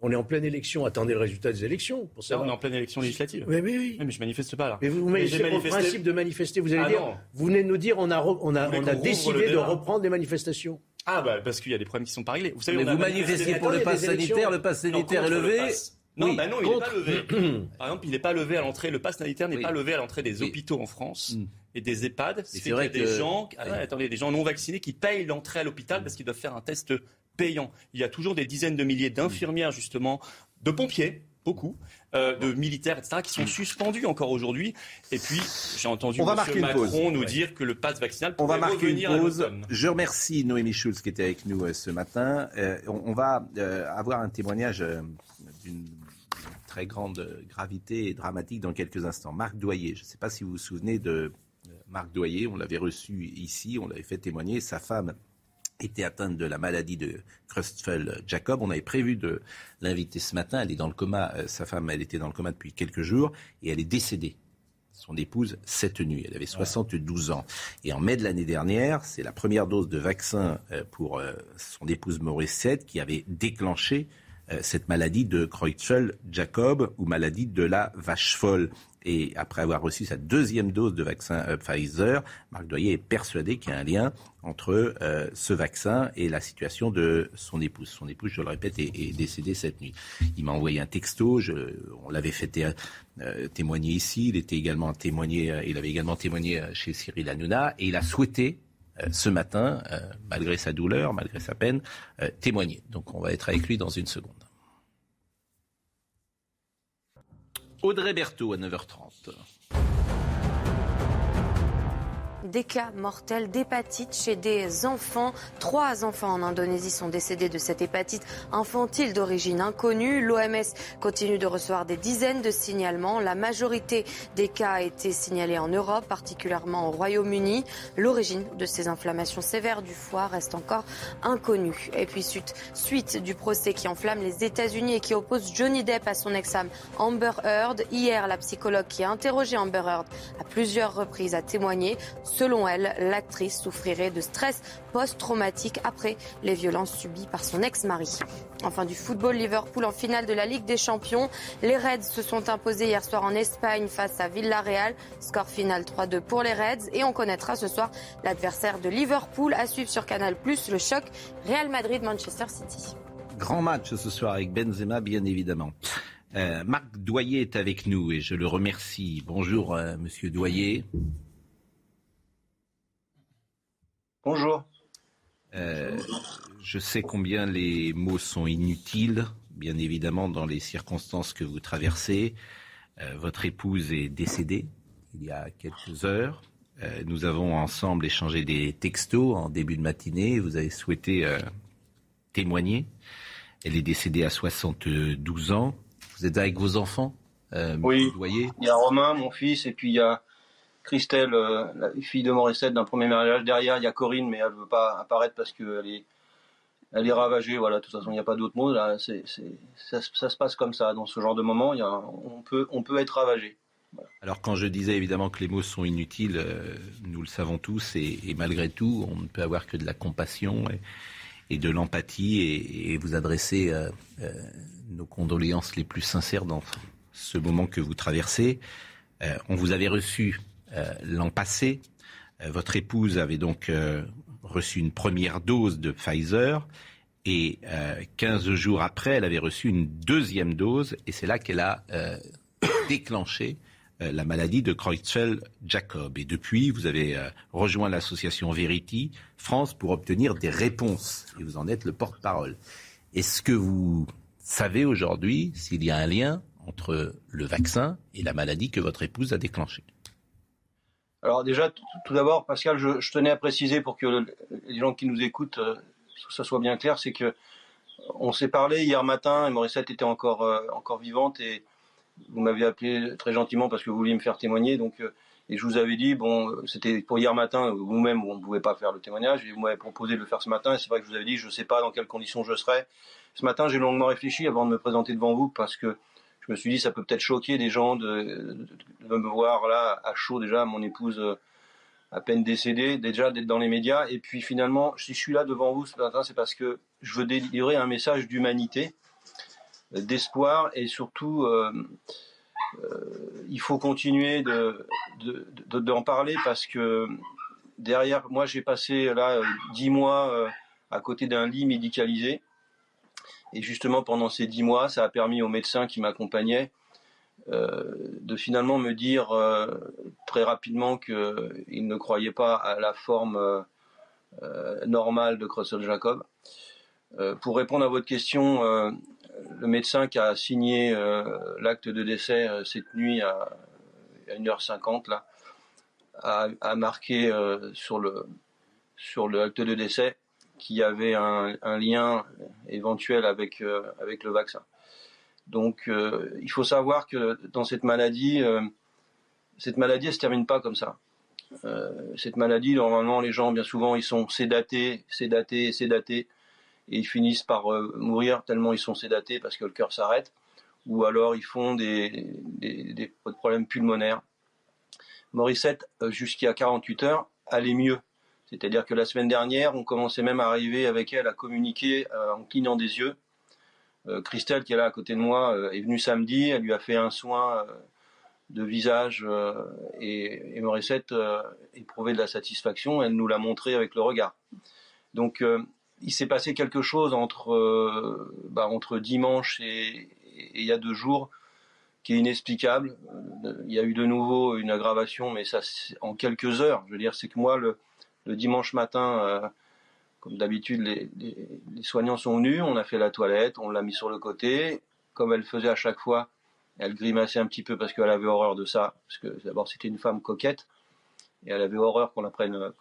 [SPEAKER 4] On est en pleine élection. Attendez le résultat des élections.
[SPEAKER 9] Pour on est en pleine élection législative.
[SPEAKER 4] Oui, oui, oui.
[SPEAKER 9] Mais je manifeste pas là.
[SPEAKER 4] Mais vous manifestez le principe de manifester. Vous allez ah dire, vous venez de nous dire, on a, on a, on a décidé de reprendre les manifestations.
[SPEAKER 9] Ah bah parce qu'il y a des problèmes qui sont pas réglés.
[SPEAKER 2] Vous savez, mais vous manifestez pour le pass sanitaire. Le pass sanitaire est levé.
[SPEAKER 9] Non, bah non, il n'est pas levé. Par exemple, il n'est pas levé à l'entrée. Le pass sanitaire n'est pas levé à l'entrée des hôpitaux en France mm. et des EHPAD. C'est vrai que des gens, ah attendez, des gens non vaccinés qui payent l'entrée à l'hôpital parce qu'ils doivent faire un test payant. Il y a toujours des dizaines de milliers d'infirmières, justement, de pompiers, beaucoup, euh, de militaires, etc., qui sont suspendus encore aujourd'hui. Et puis, j'ai entendu
[SPEAKER 2] On.
[SPEAKER 9] Macron nous dire que le pass vaccinal pourrait
[SPEAKER 2] on va marquer une pause. Je remercie Noémie Schulz qui était avec nous euh, ce matin. Euh, on, va avoir un témoignage d'une très grande gravité et dramatique dans quelques instants. Marc Doyer, je ne sais pas si vous vous souvenez de Marc Doyer, on l'avait reçu ici, on l'avait fait témoigner, sa femme était atteinte de la maladie de Creutzfeldt-Jacob. On avait prévu de l'inviter ce matin. Elle est dans le coma. Euh, sa femme, elle était dans le coma depuis quelques jours et elle est décédée. Son épouse cette nuit. Elle avait 72 ans. Et en mai de l'année dernière, c'est la première dose de vaccin euh, pour euh, son épouse Morissette qui avait déclenché cette maladie de Creutzfeldt-Jacob ou maladie de la vache folle. Et après avoir reçu sa deuxième dose de vaccin euh, Pfizer, Marc Doyer est persuadé qu'il y a un lien entre euh, ce vaccin et la situation de son épouse. Son épouse, je le répète, est, décédée cette nuit. Il m'a envoyé un texto, on l'avait fait euh, témoigner ici, il, était également témoigné, il avait également témoigné chez Cyril Hanouna, et il a souhaité ce matin, malgré sa douleur, malgré sa peine, témoigner. Donc on va être avec lui dans une seconde. Audrey Berthaud à 9h30
[SPEAKER 3] des cas mortels d'hépatite chez des enfants. Trois enfants en Indonésie sont décédés de cette hépatite infantile d'origine inconnue. L'OMS continue de recevoir des dizaines de signalements. La majorité des cas a été signalée en Europe, particulièrement au Royaume-Uni. L'origine de ces inflammations sévères du foie reste encore inconnue. Et puis suite, suite du procès qui enflamme les États-Unis et qui oppose Johnny Depp à son ex-femme Amber Heard. Hier, la psychologue qui a interrogé Amber Heard à plusieurs reprises a témoigné. Selon elle, l'actrice souffrirait de stress post-traumatique après les violences subies par son ex-mari. Enfin, du football, Liverpool en finale de la Ligue des Champions. Les Reds se sont imposés hier soir en Espagne face à Villarreal. Score final 3-2 pour les Reds. Et on connaîtra ce soir l'adversaire de Liverpool à suivre sur Canal+, le choc Real Madrid-Manchester City.
[SPEAKER 2] Grand match ce soir avec Benzema, bien évidemment. Euh, Marc Doyer est avec nous et je le remercie. Bonjour, euh, monsieur Doyer.
[SPEAKER 12] Bonjour.
[SPEAKER 2] Euh, je sais combien les mots sont inutiles, bien évidemment, dans les circonstances que vous traversez. Euh, votre épouse est décédée il y a quelques heures. Euh, nous avons ensemble échangé des textos en début de matinée. Vous avez souhaité témoigner. Elle est décédée à 72 ans. Vous êtes avec vos enfants
[SPEAKER 12] Oui. Voyez? Il y a Romain, mon fils, et puis il y a Christelle, euh, la fille de Morissette d'un premier mariage. Derrière, il y a Corinne, mais elle ne veut pas apparaître parce qu'elle est, elle est ravagée. Voilà, de toute façon, il n'y a pas d'autre mot. Ça, se passe comme ça. Dans ce genre de moment, on, peut, on peut être ravagé.
[SPEAKER 2] Alors quand je disais évidemment que les mots sont inutiles, euh, nous le savons tous, et, malgré tout, on ne peut avoir que de la compassion et, de l'empathie et, vous adresser euh, nos condoléances les plus sincères dans ce moment que vous traversez. on vous avait reçu l'an passé. Euh, votre épouse avait donc euh, reçu une première dose de Pfizer et 15 jours après, elle avait reçu une deuxième dose et c'est là qu'elle a déclenché la maladie de Creutzfeldt-Jacob. Et depuis, vous avez rejoint l'association Verity France pour obtenir des réponses. Et vous en êtes le porte-parole. Est-ce que vous savez aujourd'hui s'il y a un lien entre le vaccin et la maladie que votre épouse a déclenchée?
[SPEAKER 12] Alors déjà, tout, d'abord, Pascal, je, tenais à préciser pour que les gens qui nous écoutent, euh, ça soit bien clair, c'est que on s'est parlé hier matin et Morissette était encore, encore vivante et vous m'avez appelé très gentiment parce que vous vouliez me faire témoigner. Donc, et je vous avais dit, bon, c'était pour hier matin, vous-même, on ne pouvait pas faire le témoignage, et vous m'avez proposé de le faire ce matin, c'est vrai que je vous avais dit, je ne sais pas dans quelles conditions je serai. Ce matin, j'ai longuement réfléchi avant de me présenter devant vous, parce que je me suis dit, ça peut peut-être choquer des gens de, me voir là, à chaud déjà, mon épouse euh, à peine décédée, déjà d'être dans les médias, et puis finalement, si je suis là devant vous ce matin, c'est parce que je veux délivrer un message d'humanité, d'espoir, et surtout... Euh, euh, il faut continuer de, d'en parler parce que derrière, moi j'ai passé là dix mois euh, à côté d'un lit médicalisé. Et justement, pendant ces dix mois, ça a permis aux médecins qui m'accompagnaient euh, de finalement me dire très rapidement qu'ils ne croyaient pas à la forme normale de Creutzfeldt-Jacob. pour répondre à votre question, le médecin qui a signé euh, l'acte de décès euh, cette nuit à, 1h50 là, a, marqué euh, sur le sur l'acte de décès qu'il y avait un, lien éventuel avec avec le vaccin. Donc il faut savoir que dans cette maladie, cette maladie, elle se termine pas comme ça. cette maladie, normalement, les gens, bien souvent, ils sont sédatés, sédatés, sédatés et ils finissent par euh, mourir tellement ils sont sédatés parce que le cœur s'arrête, ou alors ils font des, des, problèmes pulmonaires. Morissette, euh, jusqu'à 48 heures, allait mieux. C'est-à-dire que la semaine dernière, on commençait même à arriver avec elle à communiquer euh, en clignant des yeux. Christelle, qui est là à côté de moi, est venue samedi, elle lui a fait un soin de visage et, et Morissette éprouvait de la satisfaction, elle nous l'a montré avec le regard. Donc il s'est passé quelque chose entre, euh, bah, entre dimanche et, il y a deux jours qui est inexplicable. Euh, il y a eu de nouveau une aggravation, mais ça en quelques heures. Je veux dire, c'est que moi, le, dimanche matin, euh, comme d'habitude, les, soignants sont venus, on a fait la toilette, on l'a mis sur le côté. Comme elle faisait à chaque fois, elle grimaçait un petit peu parce qu'elle avait horreur de ça, parce que d'abord c'était une femme coquette et elle avait horreur qu'on la prenne,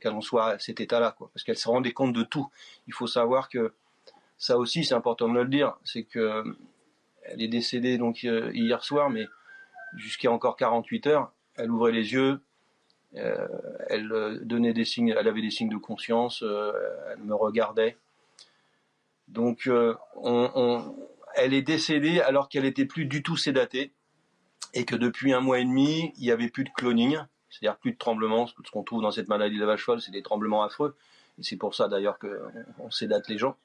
[SPEAKER 12] qu'elle en soit à cet état-là, parce qu'elle se rendait compte de tout. Il faut savoir que ça aussi, c'est important de le dire, c'est que elle est décédée donc euh, hier soir, mais jusqu'à encore 48 heures, elle ouvrait les yeux, elle donnait des signes, elle avait des signes de conscience, elle me regardait. Donc, elle est décédée alors qu'elle était plus du tout sédatée et que depuis un mois et demi, il n'y avait plus de cloning c'est-à-dire plus de tremblements. Ce qu'on trouve dans cette maladie de la vache folle, c'est des tremblements affreux. Et c'est pour ça d'ailleurs qu'on sédate les gens.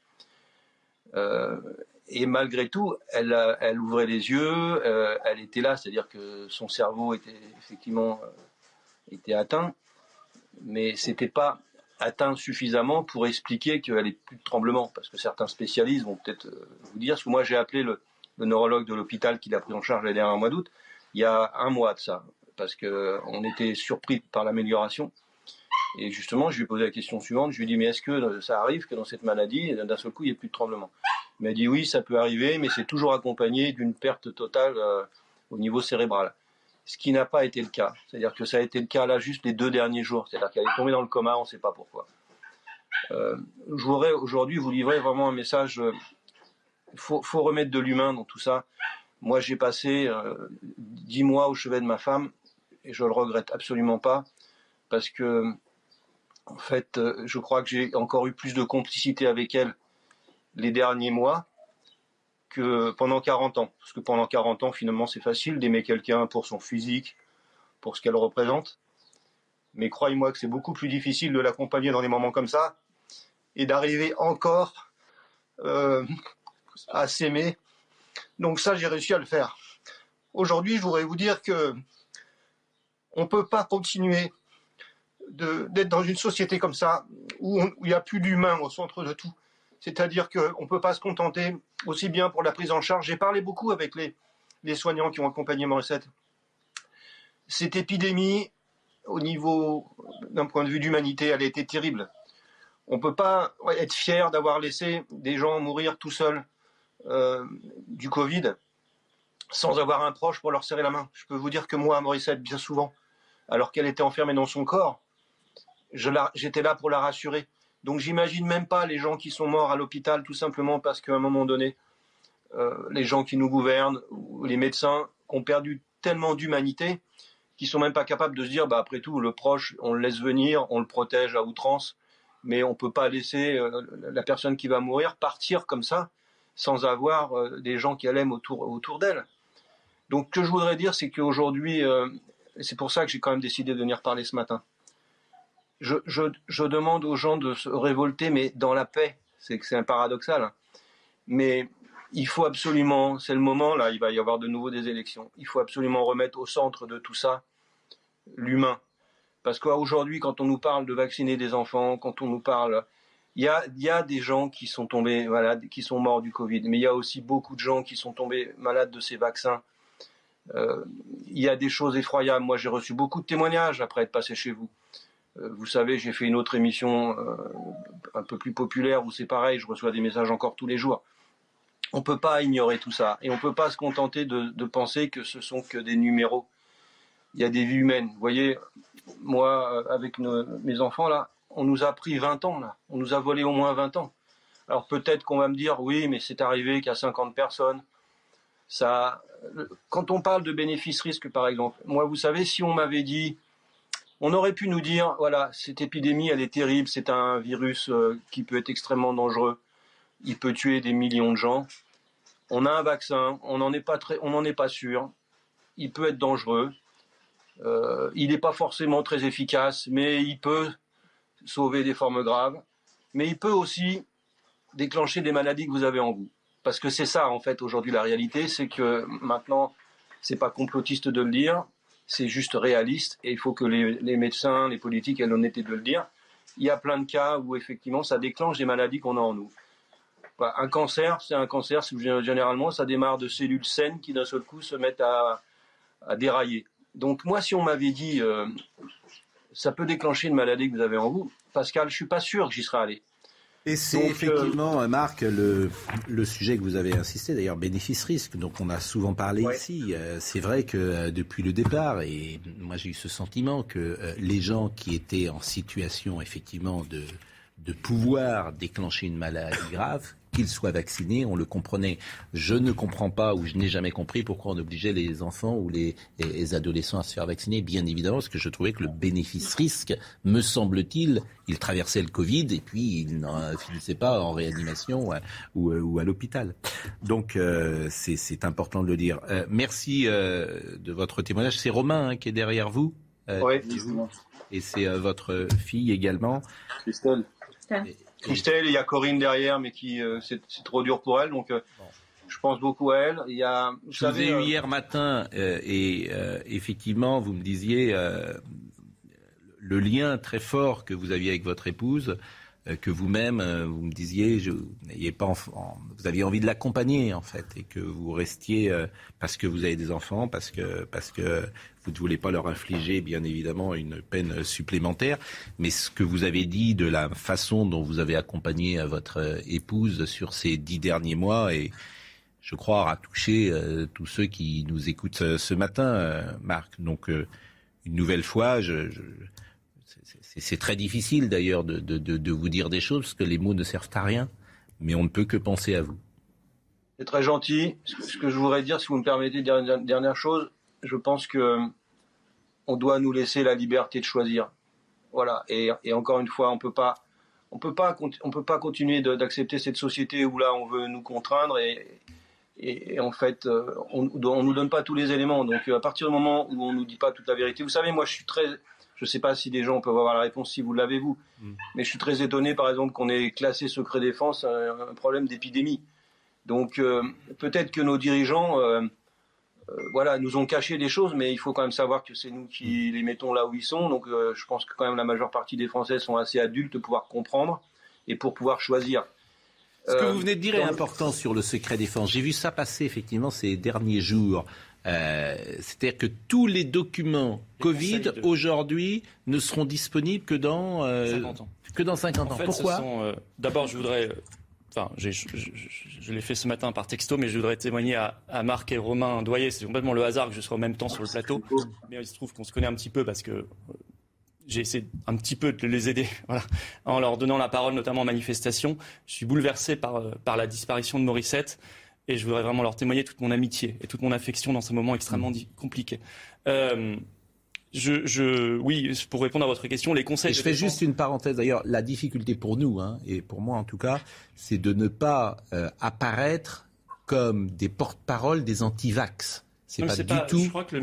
[SPEAKER 12] Euh, et malgré tout, elle, ouvrait les yeux, euh, elle était là, c'est-à-dire que son cerveau était effectivement euh, était atteint, mais c'était pas atteint suffisamment pour expliquer qu'elle ait plus de tremblements, parce que certains spécialistes vont peut-être vous dire, parce que moi j'ai appelé le, neurologue de l'hôpital qui l'a pris en charge l'année dernière mois d'août, il y a un mois de ça, parce qu'on était surpris par l'amélioration. Et justement, je lui ai posé la question suivante. Je lui ai dit, mais est-ce que ça arrive que dans cette maladie, d'un seul coup, il n'y ait plus de tremblement Il m'a dit, oui, ça peut arriver, mais c'est toujours accompagné d'une perte totale euh, au niveau cérébral. Ce qui n'a pas été le cas. C'est-à-dire que ça a été le cas là juste les deux derniers jours. C'est-à-dire qu'elle est tombée dans le coma, on ne sait pas pourquoi. Euh, je voudrais aujourd'hui vous livrer vraiment un message. Il euh, faut, remettre de l'humain dans tout ça. Moi, j'ai passé dix mois au chevet de ma femme et je le regrette absolument pas parce que en fait, euh, je crois que j'ai encore eu plus de complicité avec elle les derniers mois que pendant 40 ans. Parce que pendant 40 ans, finalement, c'est facile d'aimer quelqu'un pour son physique, pour ce qu'elle représente. Mais croyez-moi que c'est beaucoup plus difficile de l'accompagner dans des moments comme ça et d'arriver encore euh, à s'aimer. Donc ça, j'ai réussi à le faire. Aujourd'hui, je voudrais vous dire que on ne peut pas continuer d'être dans une société comme ça, où il n'y a plus d'humain au centre de tout. C'est-à-dire qu'on ne peut pas se contenter, aussi bien pour la prise en charge. J'ai parlé beaucoup avec les, soignants qui ont accompagné Morissette. Cette épidémie, au niveau d'un point de vue d'humanité, elle a été terrible. On ne peut pas être fier d'avoir laissé des gens mourir tout seuls euh, du Covid sans avoir un proche pour leur serrer la main. Je peux vous dire que moi, Morissette, bien souvent, alors qu'elle était enfermée dans son corps, j'étais là pour la rassurer. Donc j'imagine même pas les gens qui sont morts à l'hôpital tout simplement parce qu'à un moment donné, euh, les gens qui nous gouvernent ou les médecins ont perdu tellement d'humanité qu'ils sont même pas capables de se dire bah après tout le proche on le laisse venir, on le protège à outrance, mais on peut pas laisser euh, la personne qui va mourir partir comme ça sans avoir euh, des gens qui l'aiment autour autour d'elle. Donc ce que je voudrais dire c'est qu'aujourd'hui c'est pour ça que j'ai quand même décidé de venir parler ce matin je, demande aux gens de se révolter, mais dans la paix. C'est que c'est un paradoxal. Mais il faut absolument, c'est le moment, là, il va y avoir de nouveau des élections. Il faut absolument remettre au centre de tout ça l'humain. Parce qu'aujourd'hui, quand on nous parle de vacciner des enfants, quand on nous parle. Il y a, des gens qui sont tombés malades, qui sont morts du Covid, mais il y a aussi beaucoup de gens qui sont tombés malades de ces vaccins. Euh, il y a des choses effroyables. Moi, j'ai reçu beaucoup de témoignages après être passé chez vous. Euh, vous savez, j'ai fait une autre émission euh, un peu plus populaire où c'est pareil, je reçois des messages encore tous les jours. On ne peut pas ignorer tout ça et on ne peut pas se contenter de, penser que ce sont que des numéros. Il y a des vies humaines. Vous voyez, moi, euh, avec mes enfants, là, on nous a pris 20 ans, là. On nous a volé au moins 20 ans. Alors peut-être qu'on va me dire, oui, mais c'est arrivé a 50 personnes. Ça, quand on parle de bénéfice-risque, par exemple, moi, vous savez, si on m'avait dit, on aurait pu nous dire, voilà, cette épidémie, elle est terrible, c'est un virus euh, qui peut être extrêmement dangereux, il peut tuer des millions de gens. On a un vaccin, on n'en est pas sûr. Il peut être dangereux. Euh, il n'est pas forcément très efficace, mais il peut sauver des formes graves. Mais il peut aussi déclencher des maladies que vous avez en vous. Parce que c'est ça, en fait, aujourd'hui, la réalité, c'est que maintenant, c'est pas complotiste de le dire, c'est juste réaliste et il faut que les, médecins, les politiques aient l'honnêteté de le dire. Il y a plein de cas où effectivement ça déclenche des maladies qu'on a en nous. Un cancer, c'est un cancer, généralement ça démarre de cellules saines qui d'un seul coup se mettent à, dérailler. Donc moi si on m'avait dit euh, ça peut déclencher une maladie que vous avez en vous, Pascal, je suis pas sûr que j'y serais allé.
[SPEAKER 2] Et c'est effectivement, euh, Marc, le, le, sujet que vous avez insisté, d'ailleurs, bénéfice-risque, dont on a souvent parlé ici. Euh, c'est vrai que euh, depuis le départ, et moi j'ai eu ce sentiment que les gens qui étaient en situation effectivement de, de pouvoir déclencher une maladie grave, qu'ils soient vaccinés, on le comprenait. Je ne comprends pas ou je n'ai jamais compris pourquoi on obligeait les enfants ou les, adolescents à se faire vacciner. Bien évidemment, parce que je trouvais que le bénéfice-risque, me semble-t-il, il traversait le Covid et puis il n'en finissait pas en réanimation ou, à l'hôpital. Donc euh, c'est important de le dire. Euh, merci euh, de votre témoignage. C'est Romain hein, qui est derrière vous.
[SPEAKER 12] oui.
[SPEAKER 2] Et c'est votre fille également.
[SPEAKER 12] Christelle. Christelle, il y a Corinne derrière, mais qui euh, c'est trop dur pour elle, donc euh, je pense beaucoup à elle. Il y a,
[SPEAKER 2] vous je vous ai eu euh, hier matin et effectivement, vous me disiez le lien très fort que vous aviez avec votre épouse. Euh, que vous-même, euh, vous me disiez, je, n'ayez pas vous aviez envie de l'accompagner en fait, et que vous restiez euh, parce que vous avez des enfants, parce que parce que vous ne voulez pas leur infliger bien évidemment une peine supplémentaire. Mais ce que vous avez dit de la façon dont vous avez accompagné votre épouse sur ces dix derniers mois et je crois a touché tous ceux qui nous écoutent ce matin, Marc. Donc une nouvelle fois, c'est très difficile d'ailleurs de, vous dire des choses parce que les mots ne servent à rien, mais on ne peut que penser à vous.
[SPEAKER 12] C'est très gentil. Ce que je voudrais dire, si vous me permettez, dernière chose, je pense que on doit nous laisser la liberté de choisir. Voilà. Et, encore une fois, on peut pas, on peut pas, on peut pas continuer d'accepter cette société où là on veut nous contraindre et, et, en fait, euh, on, ne nous donne pas tous les éléments. Donc, à partir du moment où on nous dit pas toute la vérité, vous savez, moi, je suis très, je ne sais pas si des gens peuvent avoir la réponse si vous l'avez vous, mm. mais je suis très étonné par exemple qu'on ait classé secret défense un, problème d'épidémie. Donc euh, peut-être que nos dirigeants euh, euh, voilà, nous ont caché des choses, mais il faut quand même savoir que c'est nous qui les mettons là où ils sont. Donc je pense que quand même la majeure partie des Français sont assez adultes pour pouvoir comprendre et pour pouvoir choisir.
[SPEAKER 2] Ce que vous venez de dire est important sur le secret défense. J'ai vu ça passer effectivement ces derniers jours. Euh, c'est-à-dire que tous les documents Covid aujourd'hui ne seront disponibles que dans 50
[SPEAKER 9] euh, ans.
[SPEAKER 2] Que dans 50 ans. Pourquoi?
[SPEAKER 9] euh, D'abord, je voudrais. Enfin, je, l'ai fait ce matin par texto, mais je voudrais témoigner à, Marc et Romain Doyer. C'est complètement le hasard que je sois en même temps sur le plateau. Mais il se trouve qu'on se connaît un petit peu parce que j'ai essayé un petit peu de les aider en leur donnant la parole, notamment en manifestation. Je suis bouleversé par, euh, la disparition de Morissette et je voudrais vraiment leur témoigner toute mon amitié et toute mon affection dans ce moment extrêmement compliqué. Euh, je, je, oui, pour répondre à votre question, les conseils.
[SPEAKER 2] je fais juste une parenthèse. D'ailleurs, la difficulté pour nous, hein, et pour moi en tout cas, c'est de ne pas euh, apparaître comme des porte-parole des anti-vax. C'est pas.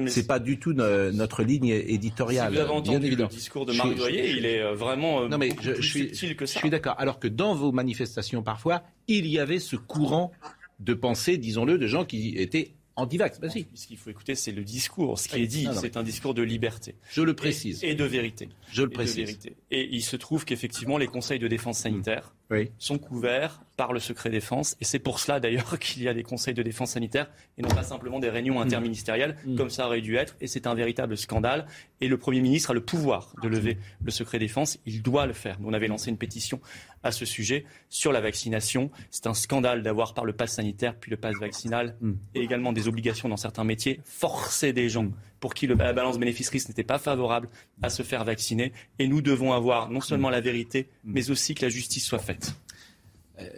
[SPEAKER 2] C'est pas du tout notre ligne éditoriale.
[SPEAKER 9] Si vous avez entendu le discours de Marie Doyer, il est euh, vraiment euh,
[SPEAKER 2] non mais je, je suis, que ça. Je suis d'accord. Alors que dans vos manifestations, parfois, il y avait ce courant de pensée, disons-le, de gens qui étaient anti-vax.
[SPEAKER 9] Bah, Ce qu'il faut écouter, c'est le discours. Ce qui est dit, c'est un discours de liberté.
[SPEAKER 2] Je le précise.
[SPEAKER 9] Et, de vérité.
[SPEAKER 2] Je le précise.
[SPEAKER 9] Et il se trouve qu'effectivement, les conseils de défense sanitaire sont couverts par le secret défense. Et c'est pour cela d'ailleurs qu'il y a des conseils de défense sanitaire et non pas simplement des réunions interministérielles mm. comme ça aurait dû être. Et c'est un véritable scandale. Et le Premier ministre a le pouvoir de lever le secret défense. Il doit le faire. Nous, on avait lancé une pétition à ce sujet sur la vaccination. C'est un scandale d'avoir par le pass sanitaire puis le pass vaccinal mm. et également des obligations dans certains métiers forcer des gens pour qui la balance bénéfice-risque n'était pas favorable à se faire vacciner. Et nous devons avoir non seulement la vérité, mais aussi que la justice soit faite.
[SPEAKER 2] Euh,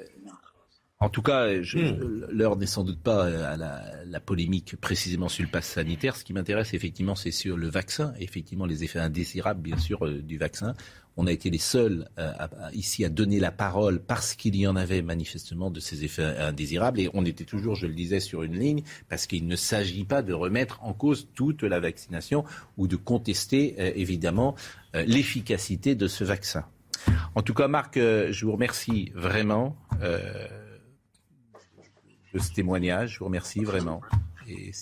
[SPEAKER 2] en tout cas, hmm. l'heure n'est sans doute pas à la, polémique précisément sur le pass sanitaire. Ce qui m'intéresse effectivement, c'est sur le vaccin, effectivement les effets indésirables, bien sûr, euh, du vaccin. On a été les seuls euh, ici à donner la parole parce qu'il y en avait manifestement de ces effets indésirables. Et on était toujours, je le disais, sur une ligne parce qu'il ne s'agit pas de remettre en cause toute la vaccination ou de contester euh, évidemment euh, l'efficacité de ce vaccin. En tout cas, Marc, je vous remercie vraiment de ce témoignage. Je vous remercie vraiment.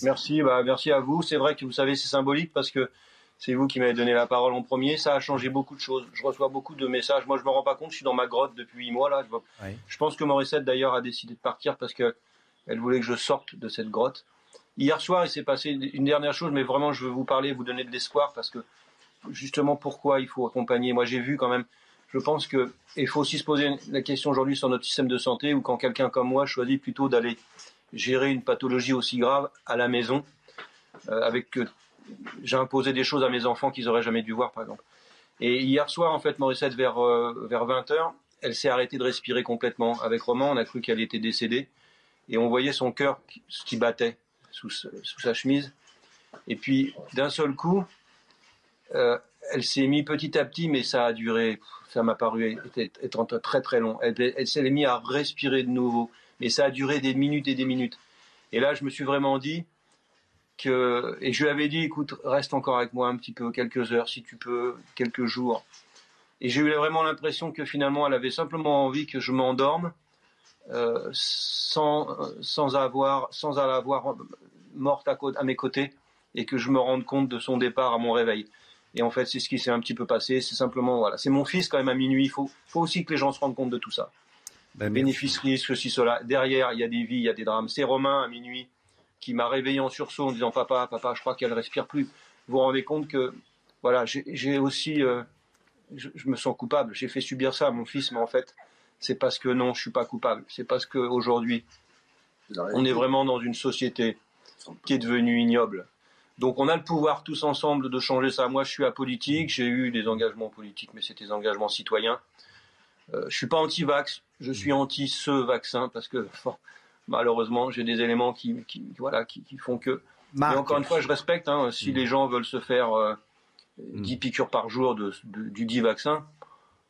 [SPEAKER 12] merci, bah, merci à vous. C'est vrai que vous savez, c'est symbolique parce que c'est vous qui m'avez donné la parole en premier. Ça a changé beaucoup de choses. Je reçois beaucoup de messages. Moi, je me rends pas compte. Je suis dans ma grotte depuis huit mois là. Je, pense que Morissette d'ailleurs a décidé de partir parce que elle voulait que je sorte de cette grotte. Hier soir, il s'est passé une dernière chose, mais vraiment, je veux vous parler, vous donner de l'espoir parce que justement, pourquoi il faut accompagner. Moi, j'ai vu quand même. Je pense que il faut aussi se poser la question aujourd'hui sur notre système de santé, ou quand quelqu'un comme moi choisit plutôt d'aller gérer une pathologie aussi grave à la maison, euh, avec j'ai imposé des choses à mes enfants qu'ils auraient jamais dû voir, par exemple. Et hier soir, en fait, Morissette, vers, euh, vers 20h, elle s'est arrêtée de respirer complètement. Avec Roman, on a cru qu'elle était décédée. Et on voyait son cœur qui battait sous, sous sa chemise. Et puis, d'un seul coup, euh, elle s'est mise petit à petit, mais ça a duré, ça m'a paru être très très long. Elle, elle s'est mise à respirer de nouveau, mais ça a duré des minutes et des minutes. Et là, je me suis vraiment dit, et je lui avais dit, écoute, reste encore avec moi un petit peu, quelques heures, si tu peux, quelques jours. Et j'ai eu vraiment l'impression que finalement, elle avait simplement envie que je m'endorme euh, sans, sans avoir, sans la voir morte à, à, mes côtés et que je me rende compte de son départ à mon réveil. Et en fait, c'est ce qui s'est un petit peu passé. C'est simplement, voilà, c'est mon fils quand même à minuit. Il faut, faut aussi que les gens se rendent compte de tout ça. Ben, Bénéfice, risque, ceci, cela. Derrière, il y a des vies, il y a des drames. C'est Romain à minuit qui m'a réveillé en sursaut en disant papa, papa, je crois qu'elle respire plus. Vous vous rendez compte que voilà, j'ai aussi, euh, je, me sens coupable. J'ai fait subir ça à mon fils, mais en fait, c'est parce que non, je suis pas coupable. C'est parce qu'aujourd'hui, on est vraiment dans une société qui est devenue ignoble. Donc on a le pouvoir tous ensemble de changer ça. Moi, je suis apolitique, j'ai eu des engagements politiques, mais c'était des engagements citoyens. Euh, je suis pas anti-vax, je suis anti ce vaccin parce que malheureusement, j'ai des éléments qui, voilà, qui, font que. Mais encore une fois, je respecte. Hein, si mm. les gens veulent se faire 10 euh, mm. piqûres par jour de, du dit vaccin,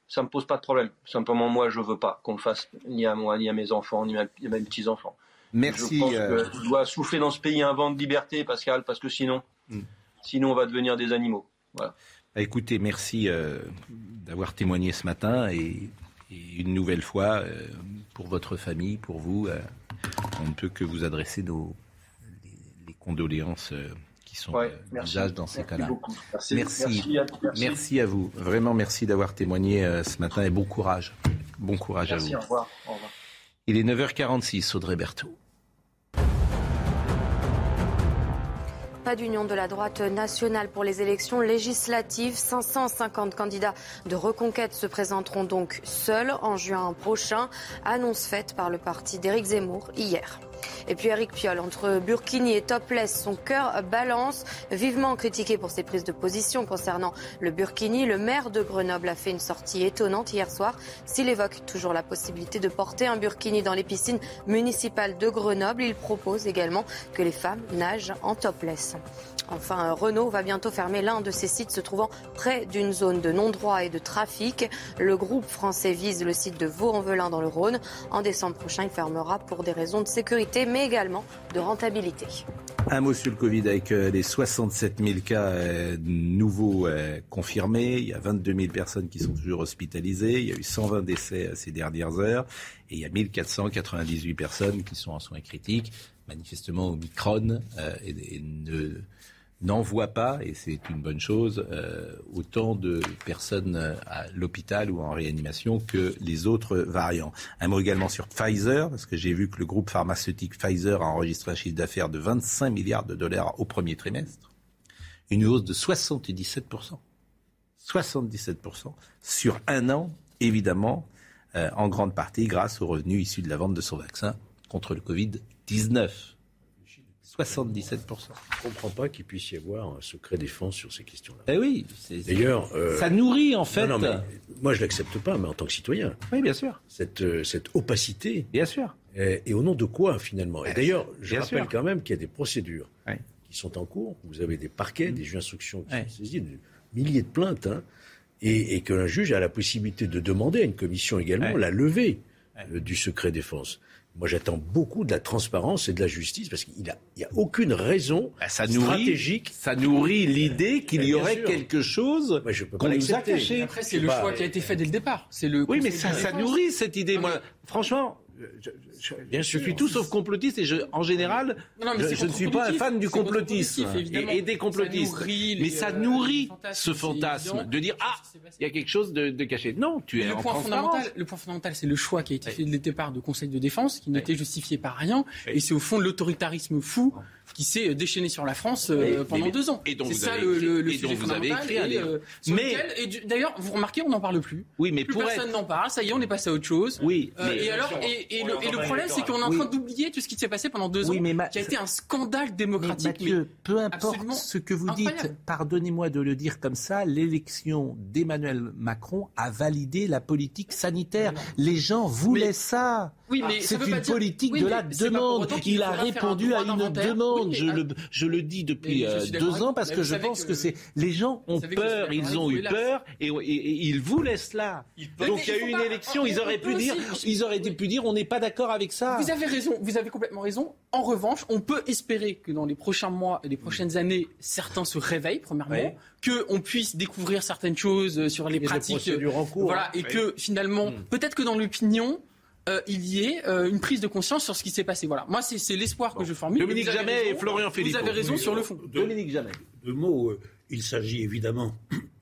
[SPEAKER 12] ça me pose pas de problème. Simplement, moi, je veux pas qu'on le fasse ni à moi, ni à mes enfants, ni à, mes petits enfants.
[SPEAKER 2] Merci.
[SPEAKER 12] Je pense euh... doit souffler dans ce pays un vent de liberté, Pascal, parce que sinon, mm. sinon, on va devenir des animaux. Voilà.
[SPEAKER 2] Bah, écoutez, merci euh, d'avoir témoigné ce matin et, une nouvelle fois euh, pour votre famille, pour vous on ne peut que vous adresser nos, les, condoléances euh, qui sont ouais, euh, dans ces cas-là. Merci, merci, à, vous. Vraiment, merci d'avoir témoigné euh, ce matin et bon courage. Bon courage à vous.
[SPEAKER 12] Au revoir. au revoir.
[SPEAKER 2] Il est 9h46, Audrey Berthaud.
[SPEAKER 3] Pas d'union de la droite nationale pour les élections législatives. 550 candidats de reconquête se présenteront donc seuls en juin prochain. Annonce faite par le parti d'Éric Zemmour hier. Et puis Eric Piolle, entre Burkini et Topless, son cœur balance. Vivement critiqué pour ses prises de position concernant le Burkini, le maire de Grenoble a fait une sortie étonnante hier soir. S'il évoque toujours la possibilité de porter un Burkini dans les piscines municipales de Grenoble, il propose également que les femmes nagent en topless. Enfin, Renault va bientôt fermer l'un de ses sites se trouvant près d'une zone de non-droit et de trafic. Le groupe français vise le site de Vaux-en-Velin dans le Rhône. En décembre prochain, il fermera pour des raisons de sécurité, mais également de rentabilité.
[SPEAKER 2] Un mot sur le Covid avec euh, les 67 000 cas euh, nouveaux euh, confirmés. Il y a 22 000 personnes qui sont toujours hospitalisées. Il y a eu 120 décès ces dernières heures. Et il y a 1498 personnes qui sont en soins critiques. Manifestement, Omicron et ne n'envoie pas, et c'est une bonne chose, euh, autant de personnes euh, à l'hôpital ou en réanimation que les autres variants. Un mot également sur Pfizer, parce que j'ai vu que le groupe pharmaceutique Pfizer a enregistré un chiffre d'affaires de 25 milliards de dollars au premier trimestre, une hausse de 77%. 77% sur un an, évidemment, euh, en grande partie grâce aux revenus issus de la vente de son vaccin contre le Covid-19. 77%. Je
[SPEAKER 4] ne comprends pas qu'il puisse y avoir un secret défense sur ces questions-là.
[SPEAKER 2] Eh oui.
[SPEAKER 4] D'ailleurs.
[SPEAKER 2] Euh, ça nourrit, en fait.
[SPEAKER 4] Non, mais, moi, je ne l'accepte pas, mais en tant que citoyen.
[SPEAKER 2] Oui, bien sûr.
[SPEAKER 4] Cette, euh, cette opacité.
[SPEAKER 2] Bien sûr.
[SPEAKER 4] Et, au nom de quoi, finalement? Et d'ailleurs, je rappelle quand même qu'il y a des procédures qui sont en cours. Vous avez des parquets, des juges d'instruction qui sont saisis, des milliers de plaintes. Hein, et, et qu'un juge a la possibilité de demander à une commission également la levée euh, du secret défense. Moi, j'attends beaucoup de la transparence et de la justice parce qu'il n'y a, a, aucune raison bah, ça stratégique.
[SPEAKER 2] ça nourrit l'idée qu'il y aurait quelque chose qu'on nous a caché.
[SPEAKER 8] Après, c'est le choix qui a été fait dès le départ. C'est le.
[SPEAKER 2] Oui, mais ça, ça nourrit cette idée. Moi, franchement, je, je, Bien je suis tout sauf complotiste et je, en général, je, ne suis pas un fan du complotisme. et, des complotistes. mais ça nourrit ce fantasme de dire ah, il y a quelque chose de, caché. Non, tu es
[SPEAKER 8] le
[SPEAKER 2] en
[SPEAKER 8] point fondamental. Le point fondamental, c'est le choix qui a été fait dès le départ de Conseil de défense, qui n'était justifié par rien, et c'est au fond l'autoritarisme fou qui s'est déchaîné sur la France euh, pendant deux ans. C'est ça le, le, sujet vous avez écrit et, euh, mais d'ailleurs, vous remarquez, on n'en parle plus.
[SPEAKER 2] Oui, mais
[SPEAKER 8] plus personne n'en parle. Ça y est, on est passé à autre chose.
[SPEAKER 2] Oui.
[SPEAKER 8] Euh, et alors, et, le, problème, c'est qu'on est en train d'oublier tout ce qui s'est passé pendant deux ans, qui a été un scandale démocratique.
[SPEAKER 2] Mais peu importe ce que vous dites, pardonnez-moi de le dire comme ça, l'élection d'Emmanuel Macron a validé la politique sanitaire. Les gens voulaient ça.
[SPEAKER 8] Oui, mais
[SPEAKER 2] c'est une politique de la demande. Il a répondu à une demande. je, le, je le dis depuis euh, deux ans parce que je pense que, c'est les gens ont peur, ils ont eu peur et, ils voulaient cela. Donc il y a eu une élection, ils auraient pu dire, ils auraient pu dire, on n'est pas d'accord avec ça.
[SPEAKER 8] Vous avez raison, vous avez complètement raison. En revanche, on peut espérer que dans les prochains mois et les prochaines années, certains se réveillent premièrement, que on puisse découvrir certaines choses sur les pratiques, voilà, et que finalement, hmm. peut-être que dans l'opinion euh, il y ait euh, une prise de conscience sur ce qui s'est passé. Voilà. Moi, c'est l'espoir que je formule.
[SPEAKER 2] Dominique Jamais et Florian Philippe.
[SPEAKER 8] Vous avez raison sur le fond.
[SPEAKER 2] Dominique Jamais.
[SPEAKER 6] Deux mots. Euh, il s'agit évidemment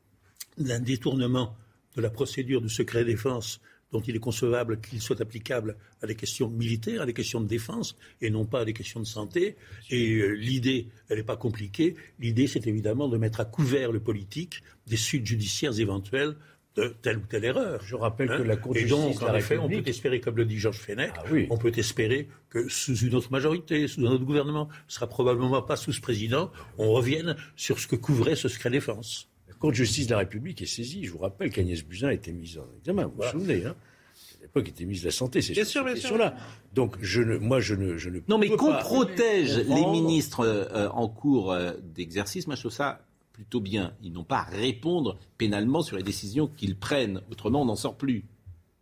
[SPEAKER 6] d'un détournement de la procédure de secret défense dont il est concevable qu'il soit applicable à des questions militaires, à des questions de défense, et non pas à des questions de santé. Et l'idée, elle n'est pas compliquée. L'idée, c'est évidemment de mettre à couvert le politique des suites judiciaires éventuelles de telle ou telle erreur.
[SPEAKER 4] Je rappelle que hein la Cour de
[SPEAKER 6] justice donc, en effet, on peut espérer, comme le dit Georges Fenech, ah on peut espérer que sous une autre majorité, sous un autre gouvernement, ce sera probablement pas sous ce président, on revienne sur ce que couvrait ce secret défense.
[SPEAKER 4] La Cour de justice de la République est saisie. Je vous rappelle qu'Agnès Buzyn a été mise en examen. Vous vous souvenez hein à l'époque était mise la santé, c'est
[SPEAKER 2] sûr, bien sûr.
[SPEAKER 4] là. Donc je ne, moi je ne, je ne
[SPEAKER 2] non mais qu'on protège les ministres euh, en cours euh, d'exercice, moi je trouve ça plutôt bien. Ils n'ont pas à répondre pénalement sur les décisions qu'ils prennent. Autrement, on n'en sort plus.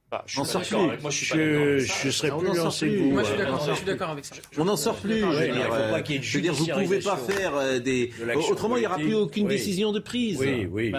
[SPEAKER 8] Bah, je avec moi, je suis je,
[SPEAKER 4] je serais plus lancé que vous.
[SPEAKER 8] Moi, je suis d'accord avec ça.
[SPEAKER 2] On n'en sort plus. Je veux dire, vous ne pouvez pas faire euh, des. Autrement, il n'y aura plus aucune décision de prise.
[SPEAKER 4] Oui, oui,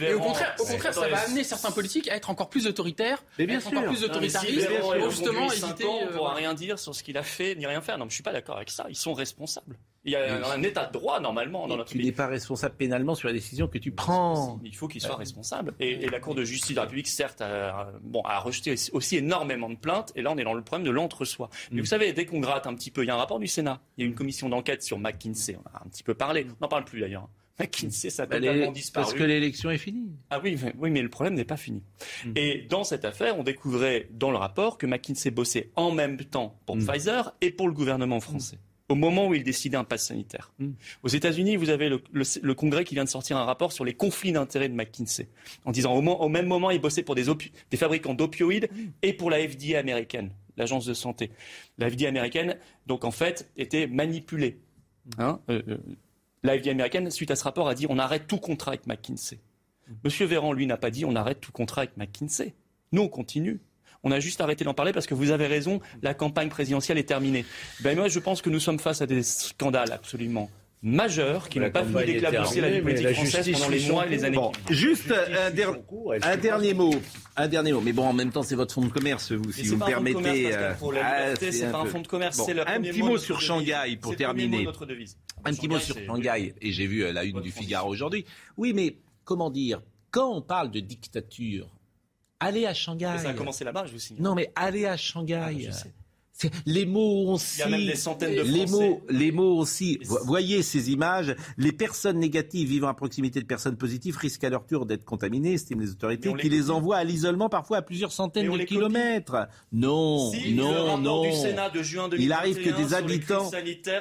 [SPEAKER 8] Et au contraire, au contraire, ça va amener certains politiques à être encore plus autoritaires, être encore plus autoritaristes, pour justement éviter.
[SPEAKER 9] On ne euh, pourra rien dire sur ce qu'il a fait ni rien faire. Non, je suis pas d'accord avec ça. Ils sont responsables. Il y a un état de droit normalement dans notre
[SPEAKER 2] pays. Tu n'es pas responsable pénalement sur la décision que tu prends.
[SPEAKER 9] Il faut qu'il soit responsable. Et, la Cour de justice de la République, certes, a, bon, a rejeté aussi énormément de plaintes. Et là, on est dans le problème de l'entre-soi. Mais vous mm. savez, dès qu'on gratte un petit peu, il y a un rapport du Sénat. Il y a une commission d'enquête sur McKinsey. On a un petit peu parlé. On n'en parle plus d'ailleurs. McKinsey, ça a totalement disparu.
[SPEAKER 2] Parce que l'élection est finie.
[SPEAKER 9] Ah oui, mais, oui, mais le problème n'est pas fini. Mm. Et dans cette affaire, on découvrait dans le rapport que McKinsey bossait en même temps pour mm. Pfizer et pour le gouvernement français. Au moment où il décidait un pass sanitaire. Mm. Aux États-Unis, vous avez le, Congrès qui vient de sortir un rapport sur les conflits d'intérêts de McKinsey, en disant au, au, même moment, il bossait pour des, des fabricants d'opioïdes et pour la FDA américaine, l'agence de santé. La FDA américaine, donc en fait, était manipulée. Hein, euh, euh, la FDA américaine, suite à ce rapport, a dit on arrête tout contrat avec McKinsey. Monsieur Véran, lui, n'a pas dit on arrête tout contrat avec McKinsey. Nous, on continue. On a juste arrêté d'en parler parce que vous avez raison, la campagne présidentielle est terminée. Ben moi, je pense que nous sommes face à des scandales absolument majeurs qui n'ont pas fini d'éclabousser la vie politique française pendant les mois et les années
[SPEAKER 2] qui Juste un, dernier mot. Un dernier mot. Mais bon, en même temps, c'est votre fonds de commerce, vous, si vous me permettez.
[SPEAKER 9] Euh, c'est pas un fonds de commerce.
[SPEAKER 2] un petit mot sur Shanghai pour terminer. Un petit mot sur Shanghai. Et j'ai vu euh, la une du Figaro aujourd'hui. Oui, mais comment dire? Quand on parle de dictature, allez à Shanghai.
[SPEAKER 9] Ça a commencé là-bas, je vous signale.
[SPEAKER 2] Non, mais allez à Shanghai. Ah, les mots aussi.
[SPEAKER 9] Il y a même des centaines de
[SPEAKER 2] les mots, les mots aussi. Voyez ces images. Les personnes négatives vivant à proximité de personnes positives risquent à leur tour d'être contaminées, estiment les autorités, qui les, envoient à l'isolement parfois à plusieurs centaines de kilomètres. Non, non, non.
[SPEAKER 9] Du Sénat de juin 2021,
[SPEAKER 2] il arrive que des habitants.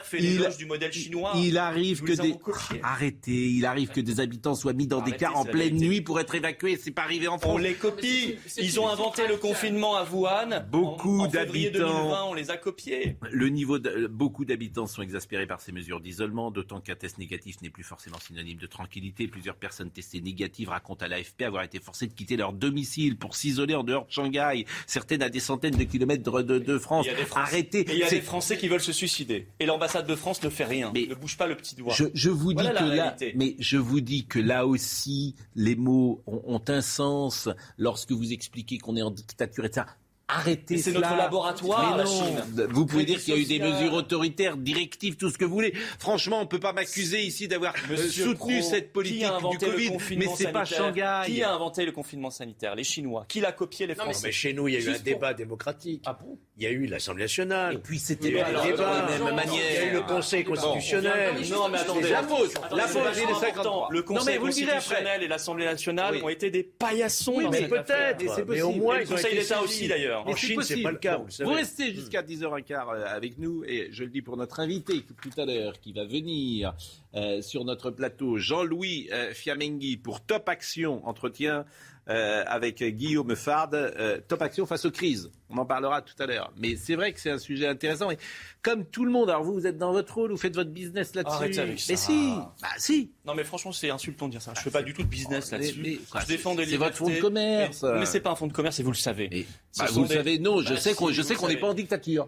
[SPEAKER 9] fait il, du modèle chinois.
[SPEAKER 2] Il arrive que des. Arrêtez. Il arrive que des habitants soient mis dans des cars en pleine nuit pour être évacués. C'est pas arrivé en France.
[SPEAKER 9] On les copie. Ils ont inventé le confinement à Wuhan.
[SPEAKER 2] Beaucoup d'habitants
[SPEAKER 9] on les a copiés.
[SPEAKER 2] Le niveau de, beaucoup d'habitants sont exaspérés par ces mesures d'isolement, d'autant qu'un test négatif n'est plus forcément synonyme de tranquillité. Plusieurs personnes testées négatives racontent à l'AFP avoir été forcées de quitter leur domicile pour s'isoler en dehors de Shanghai, certaines à des centaines de kilomètres de, France. Arrêtez.
[SPEAKER 9] il y a des Français qui veulent se suicider. Et l'ambassade de France ne fait rien. Mais ne bouge pas le petit doigt.
[SPEAKER 2] Je, vous dis que là, mais je vous dis que là aussi, les mots ont, ont un sens lorsque vous expliquez qu'on est en dictature, etc. Arrêtez
[SPEAKER 9] C'est notre laboratoire, la Chine.
[SPEAKER 2] Vous pouvez dire qu'il y a eu des mesures autoritaires, directives, tout ce que vous voulez. Franchement, on ne peut pas m'accuser ici d'avoir euh, soutenu cette politique du Covid, mais c'est pas Shanghai.
[SPEAKER 9] Qui a inventé le confinement sanitaire? Les Chinois. Qui l'a copié Les Français. Non,
[SPEAKER 4] mais chez nous, il y a eu un débat démocratique.
[SPEAKER 9] Ah bon?
[SPEAKER 4] Il y a eu l'Assemblée nationale.
[SPEAKER 2] Et puis c'était pas de la même manière.
[SPEAKER 4] Il y a eu le Conseil constitutionnel.
[SPEAKER 9] Non, mais attendez.
[SPEAKER 2] La pause. La pause, j'ai les
[SPEAKER 9] 50 Le Conseil constitutionnel et l'Assemblée nationale ont été des paillassons.
[SPEAKER 2] Oui, mais peut-être.
[SPEAKER 9] Mais au moins, le Conseil d'État aussi, d'ailleurs.
[SPEAKER 2] En Chine, c'est pas le cas. Vous restez jusqu'à 10h15 euh, avec nous. Et je le dis pour notre invité tout à l'heure qui va venir euh, sur notre plateau, Jean-Louis euh, Fiamenghi pour Top Action, entretien euh, avec Guillaume Fard, euh, top action face aux crises. On en parlera tout à l'heure. Mais c'est vrai que c'est un sujet intéressant. Et comme tout le monde, alors vous, vous êtes dans votre rôle, vous faites votre business là-dessus. Mais si, bah si.
[SPEAKER 9] Non, mais franchement, c'est insultant de dire ça. Je fais pas du tout de business là-dessus. Je défends des
[SPEAKER 2] C'est votre fonds de commerce.
[SPEAKER 9] Mais, c'est pas un fonds de commerce et vous le savez.
[SPEAKER 2] Bah, vous le savez, non, je bah, sais qu'on, je sais qu'on n'est pas en dictature.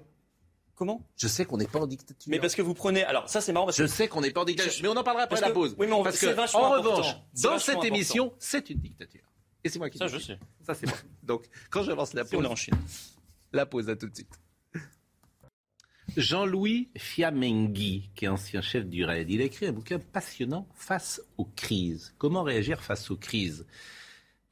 [SPEAKER 9] Comment?
[SPEAKER 2] Je sais qu'on n'est pas en dictature.
[SPEAKER 9] Mais parce que vous prenez. Alors ça c'est marrant. Parce
[SPEAKER 2] je sais qu'on n'est pas en dictature. Mais on en parlera après la pause.
[SPEAKER 9] Oui, mais on...
[SPEAKER 2] parce
[SPEAKER 9] que
[SPEAKER 2] en revanche, dans cette émission, c'est une dictature. Et c'est moi qui
[SPEAKER 9] Ça, je sais.
[SPEAKER 2] Ça, c'est moi. Donc, quand j'avance la pause.
[SPEAKER 9] On est en Chine.
[SPEAKER 2] La pause, à tout de suite. Jean-Louis Fiamenghi, qui est ancien chef du RAID, il a écrit un bouquin passionnant Face aux crises. Comment réagir face aux crises?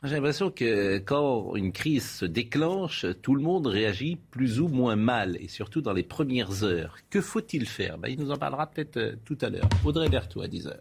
[SPEAKER 2] J'ai l'impression que quand une crise se déclenche, tout le monde réagit plus ou moins mal, et surtout dans les premières heures. Que faut-il faire? Ben, Il nous en parlera peut-être euh, tout à l'heure. Audrey Berthaud à 10h.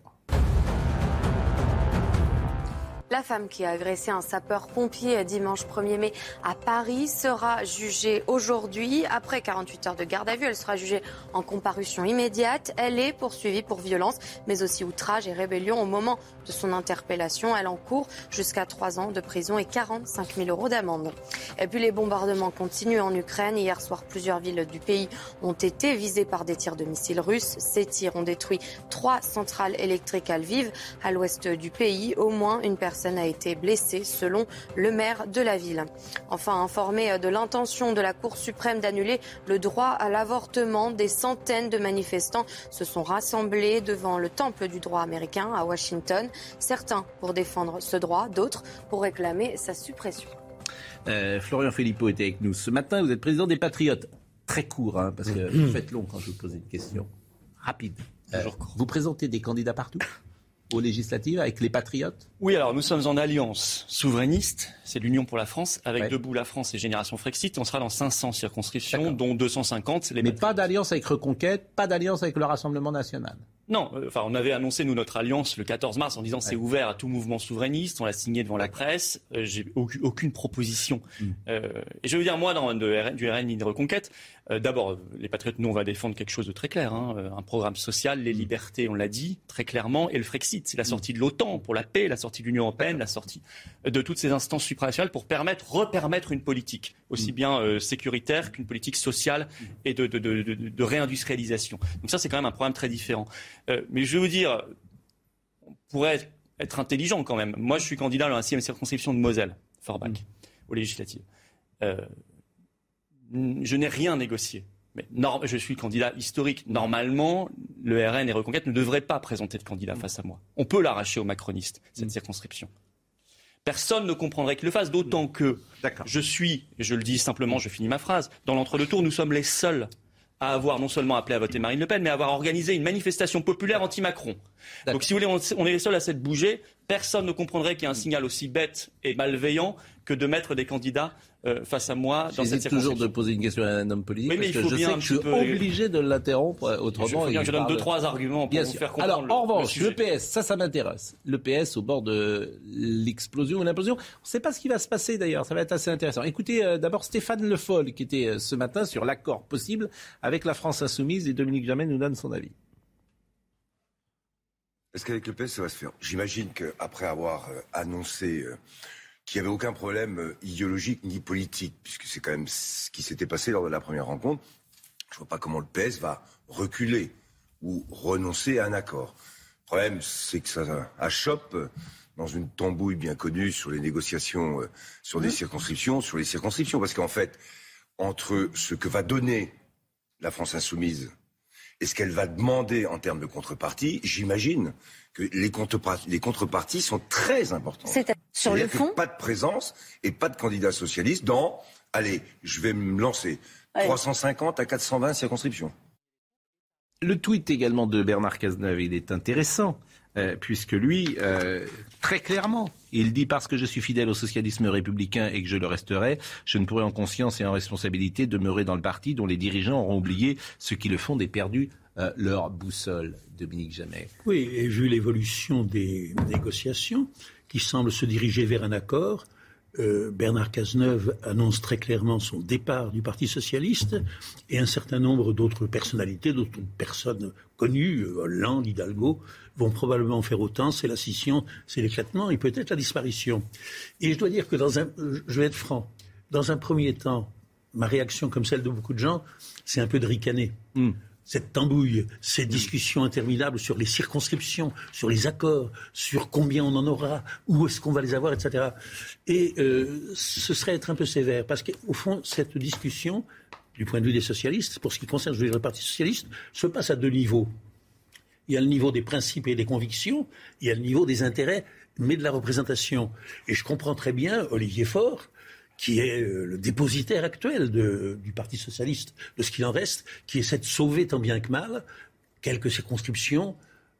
[SPEAKER 3] La femme qui a agressé un sapeur-pompier dimanche 1er mai à Paris sera jugée aujourd'hui. Après 48 heures de garde à vue, elle sera jugée en comparution immédiate. Elle est poursuivie pour violence, mais aussi outrage et rébellion au moment de son interpellation. Elle encourt jusqu'à 3 ans de prison et 45 000 euros d'amende. Et puis les bombardements continuent en Ukraine. Hier soir, plusieurs villes du pays ont été visées par des tirs de missiles russes. Ces tirs ont détruit trois centrales électriques à Lviv, à l'ouest du pays. Au moins une personne personne a été blessée, selon le maire de la ville. Enfin, informé de l'intention de la Cour suprême d'annuler le droit à l'avortement, des centaines de manifestants se sont rassemblés devant le temple du droit américain à Washington. Certains pour défendre ce droit, d'autres pour réclamer sa suppression.
[SPEAKER 2] Euh, Florian Philippot était avec nous ce matin. Vous êtes président des Patriotes. Très court, hein, parce que vous faites long quand je vous pose une question. Rapide. Euh, vous présentez des candidats partout? Aux législatives avec les Patriotes
[SPEAKER 9] Oui, alors nous sommes en alliance souverainiste, c'est l'Union pour la France, avec Debout la France et Génération Frexit. On sera dans 500 circonscriptions, dont 250.
[SPEAKER 2] Les Mais pas d'alliance avec Reconquête, pas d'alliance avec le Rassemblement national
[SPEAKER 9] Non, euh, enfin, on avait annoncé, nous, notre alliance le 14 mars en disant c'est ouvert à tout mouvement souverainiste. On l'a signé devant la presse. Euh, J'ai aucune, proposition.
[SPEAKER 2] Mm.
[SPEAKER 9] Euh, et je veux dire, moi, dans de du RN ni de Reconquête, d'abord, euh, les Patriotes, nous, on va défendre quelque chose de très clair. hein, euh, un programme social,
[SPEAKER 2] Mm.
[SPEAKER 9] les libertés, on l'a dit très clairement, et le Frexit. C'est la sortie de l'OTAN pour la paix, la sortie de l'Union européenne, la sortie de toutes ces instances supranationales pour permettre, repermettre une politique
[SPEAKER 2] Mm.
[SPEAKER 9] aussi bien euh, sécuritaire qu'une politique sociale et de, de, de, de- de réindustrialisation. Donc ça, c'est quand même un programme très différent. Euh, mais je vais vous dire, on pourrait être, intelligent quand même. Moi, je suis candidat dans la 6 circonscription de Moselle, Forbach, aux législatives. Euh, je n'ai rien négocié. Mais je suis candidat historique. Normalement, le RN et Reconquête ne devraient pas présenter de candidat face à moi. On peut l'arracher aux macronistes, cette circonscription. Personne ne comprendrait qu'il le fasse, d'autant que je suis, et je le dis simplement, je finis ma phrase, dans l'entre-deux-tours, nous sommes les seuls à avoir non seulement appelé à voter Marine Le Pen, mais à avoir organisé une manifestation populaire anti-Macron. Donc si vous voulez, on, est les seuls à s'être bougé. Personne ne comprendrait qu'il y ait un signal aussi bête et malveillant que de mettre des candidats euh, face à moi dans cette
[SPEAKER 2] toujours de poser une question à un homme politique
[SPEAKER 9] Oui, mais
[SPEAKER 2] parce
[SPEAKER 9] il
[SPEAKER 2] que
[SPEAKER 9] faut
[SPEAKER 2] je sais que je suis
[SPEAKER 9] peu-
[SPEAKER 2] obligé de l'interrompre euh, autrement.
[SPEAKER 9] Il faut bien que je donne deux, trois arguments pour
[SPEAKER 2] Bien
[SPEAKER 9] vous
[SPEAKER 2] sûr.
[SPEAKER 9] faire comprendre
[SPEAKER 2] Alors,
[SPEAKER 9] le-
[SPEAKER 2] en revanche, le PS, ça, ça m'intéresse. Le PS au bord de l'explosion ou l'implosion. On ne sait pas ce qui va se passer d'ailleurs. Ça va être assez intéressant. Écoutez euh, d'abord Stéphane Le Foll qui était euh, ce matin sur l'accord possible avec la France insoumise et Dominique Jamais nous donne son avis.
[SPEAKER 13] Est-ce qu'avec le PS, ça va se faire? J'imagine qu'après avoir euh, annoncé euh, qu'il n'y avait aucun problème euh, idéologique ni politique, puisque c'est quand même ce qui s'était passé lors de la première rencontre, je ne vois pas comment le PS va reculer ou renoncer à un accord. Le problème, c'est que ça achoppe dans une tambouille bien connue sur les négociations, sur des circonscriptions, sur les circonscriptions. Parce qu'en fait, entre ce que va donner la France insoumise et ce qu'elle va demander en termes de contrepartie, j'imagine que les, contrepar- les contreparties sont très importantes.
[SPEAKER 14] C'est sur le
[SPEAKER 13] C'est-à-dire que
[SPEAKER 14] fond
[SPEAKER 13] Pas de présence et pas de candidat socialiste dans, allez, je vais me lancer,
[SPEAKER 14] Allez.
[SPEAKER 13] 350 à 420 circonscriptions.
[SPEAKER 2] Le tweet également de Bernard Cazeneuve, il est intéressant, euh, puisque lui, euh, très clairement, il dit parce que je suis fidèle au socialisme républicain et que je le resterai, je ne pourrai en conscience et en responsabilité demeurer dans le parti dont les dirigeants auront oublié ce qui le font et perdu euh, leur boussole. Dominique Jamais.
[SPEAKER 6] Oui, et vu l'évolution des négociations qui semblent se diriger vers un accord, Bernard Cazeneuve annonce très clairement son départ du Parti socialiste et un certain nombre d'autres personnalités, d'autres personnes connues, Hollande, Hidalgo, vont probablement faire autant. C'est la scission, c'est l'éclatement et peut-être la disparition. Et je dois dire que dans un, je vais être franc, dans un premier temps, ma réaction, comme celle de beaucoup de gens, c'est un peu de ricaner cette tambouille, ces discussions interminables sur les circonscriptions, sur les accords, sur combien on en aura, où est-ce qu'on va les avoir, etc. Et euh, ce serait être un peu sévère, parce qu'au fond, cette discussion, du point de vue des socialistes, pour ce qui concerne je veux dire, le Parti socialiste, se passe à deux niveaux. Il y a le niveau des principes et des convictions, il y a le niveau des intérêts, mais de la représentation. Et je comprends très bien Olivier Faure, qui est euh, le dépositaire actuel du Parti socialiste, de ce qu'il en reste, qui essaie de sauver tant bien que mal quelques circonscriptions,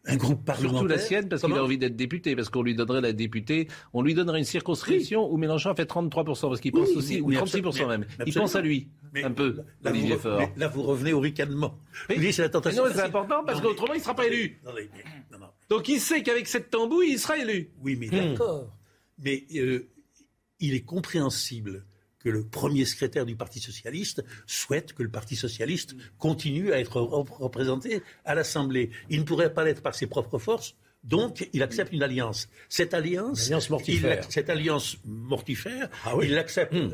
[SPEAKER 6] un groupe parlementaire.
[SPEAKER 2] Surtout la sienne, parce qu'il a envie d'être député, parce qu'on lui donnerait la députée, on lui donnerait une circonscription où Mélenchon a fait 33%, parce qu'il pense
[SPEAKER 6] Oui,
[SPEAKER 2] aussi, ou
[SPEAKER 6] mais
[SPEAKER 2] 36%
[SPEAKER 6] absolument,
[SPEAKER 2] même. Il pense à lui,
[SPEAKER 6] Mais
[SPEAKER 2] un peu,
[SPEAKER 6] Là,
[SPEAKER 2] Olivier
[SPEAKER 6] vous,
[SPEAKER 2] Faure.
[SPEAKER 6] là, vous revenez au ricanement. Vous dites, c'est la tentation.
[SPEAKER 2] Mais non, c'est important, parce qu'autrement, il ne sera pas élu.
[SPEAKER 6] Non, mais- non, non.
[SPEAKER 2] Donc il sait qu'avec cette tambouille, il sera élu.
[SPEAKER 6] Oui, mais
[SPEAKER 2] Hmm.
[SPEAKER 6] d'accord. Mais euh, il est compréhensible que le premier secrétaire du Parti socialiste souhaite que le Parti socialiste continue à être rep- représenté à l'Assemblée. Il ne pourrait pas l'être par ses propres forces. Donc, il accepte une alliance. Cette alliance,
[SPEAKER 4] mortifère.
[SPEAKER 6] il cette alliance mortifère,
[SPEAKER 4] Ah oui.
[SPEAKER 6] il l'accepte euh,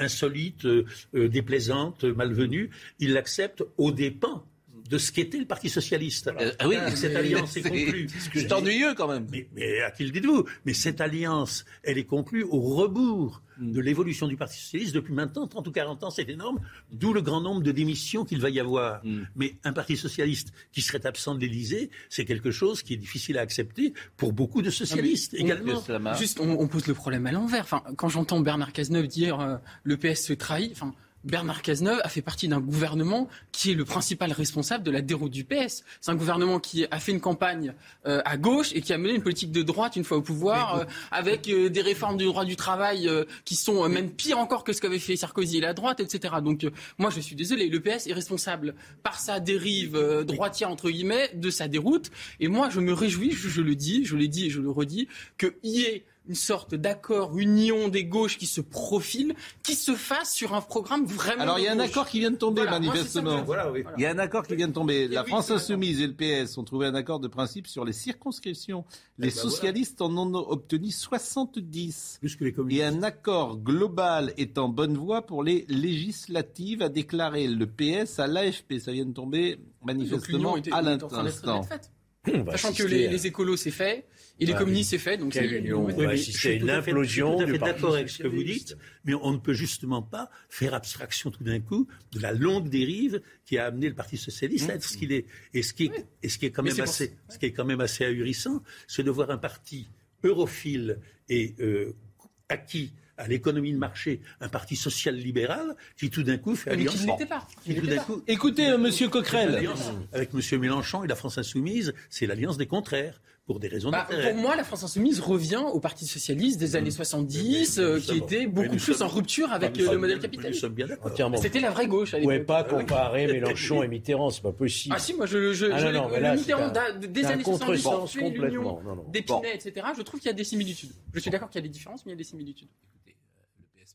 [SPEAKER 6] insolite, euh, euh, déplaisante, malvenue. Il l'accepte aux dépens de ce qu'était le Parti socialiste.
[SPEAKER 2] ah oui,
[SPEAKER 6] Ah, cette
[SPEAKER 2] mais-
[SPEAKER 6] alliance est conclue.
[SPEAKER 2] c'est ennuyeux quand même.
[SPEAKER 6] Mais, mais à qui le dites-vous? Mais cette alliance, elle est conclue au rebours
[SPEAKER 2] Hmm.
[SPEAKER 6] de l'évolution du Parti socialiste depuis maintenant 30 ou 40 ans, c'est énorme, d'où le grand nombre de démissions qu'il va y avoir.
[SPEAKER 2] Hmm.
[SPEAKER 6] Mais un Parti socialiste qui serait absent de l'Élysée, c'est quelque chose qui est difficile à accepter pour beaucoup de socialistes
[SPEAKER 8] Non, mais-
[SPEAKER 6] également.
[SPEAKER 8] Juste, on, on pose le problème à l'envers. Enfin, quand j'entends Bernard Cazeneuve dire euh, le PS se trahit, enfin, Bernard Cazeneuve a fait partie d'un gouvernement qui est le principal responsable de la déroute du PS. C'est un gouvernement qui a fait une campagne euh, à gauche et qui a mené une politique de droite une fois au pouvoir, euh, avec euh, des réformes du droit du travail qui sont même pires encore que ce qu'avait fait Sarkozy et la droite, etc. Donc moi je suis désolé, le PS est responsable par sa dérive droitière entre guillemets de sa déroute. Et moi je me réjouis, je, je le dis, je l'ai dit et je le redis, qu'il y ait une sorte d'accord, union des gauches qui se profile, qui se fasse sur un programme vraiment.
[SPEAKER 2] Alors il y a
[SPEAKER 8] un
[SPEAKER 2] accord qui vient de tomber manifestement. Il y a un accord qui vient de tomber. La France insoumise et le PS ont trouvé un accord de principe sur les circonscriptions. Les eh ben socialistes en ont obtenu 70.
[SPEAKER 6] Plus que les
[SPEAKER 2] et un accord global est en bonne voie pour les législatives, a déclaré le PS à l'AFP. Ça vient de tomber manifestement à l'instant.
[SPEAKER 8] Sachant que les, les écolos, c'est fait. Et les communistes, c'est fait. Donc c'est
[SPEAKER 6] une implosion. Je suis tout à fait d'accord avec ce que vous dites, mais on ne peut justement pas faire abstraction tout d'un coup de la longue dérive qui a amené le Parti socialiste à être ce qu'il est. Et ce qui est, et ce qui est quand même assez, ce qui est quand même assez ahurissant, c'est de voir un parti europhile et euh, acquis à l'économie de marché un parti social-libéral qui tout d'un coup fait alliance.
[SPEAKER 8] pas.
[SPEAKER 2] Écoutez, M. Monsieur Coquerel.
[SPEAKER 6] Avec M. Mélenchon et la France insoumise, c'est l'alliance des contraires pour des raisons bah,
[SPEAKER 8] Pour moi, la France insoumise revient au Parti socialiste des années 70, euh, qui était beaucoup plus en rupture avec euh, le modèle capitaliste. C'était la vraie gauche.
[SPEAKER 4] Vous ne pouvez pas comparer Mélenchon et Mitterrand, c'est pas possible.
[SPEAKER 8] Ah si, moi je, je, ah, non, le Mitterrand des années 70, l'union d'Épinay, etc. Je trouve qu'il y a des similitudes. Je suis d'accord qu'il y a des différences, mais il y a des similitudes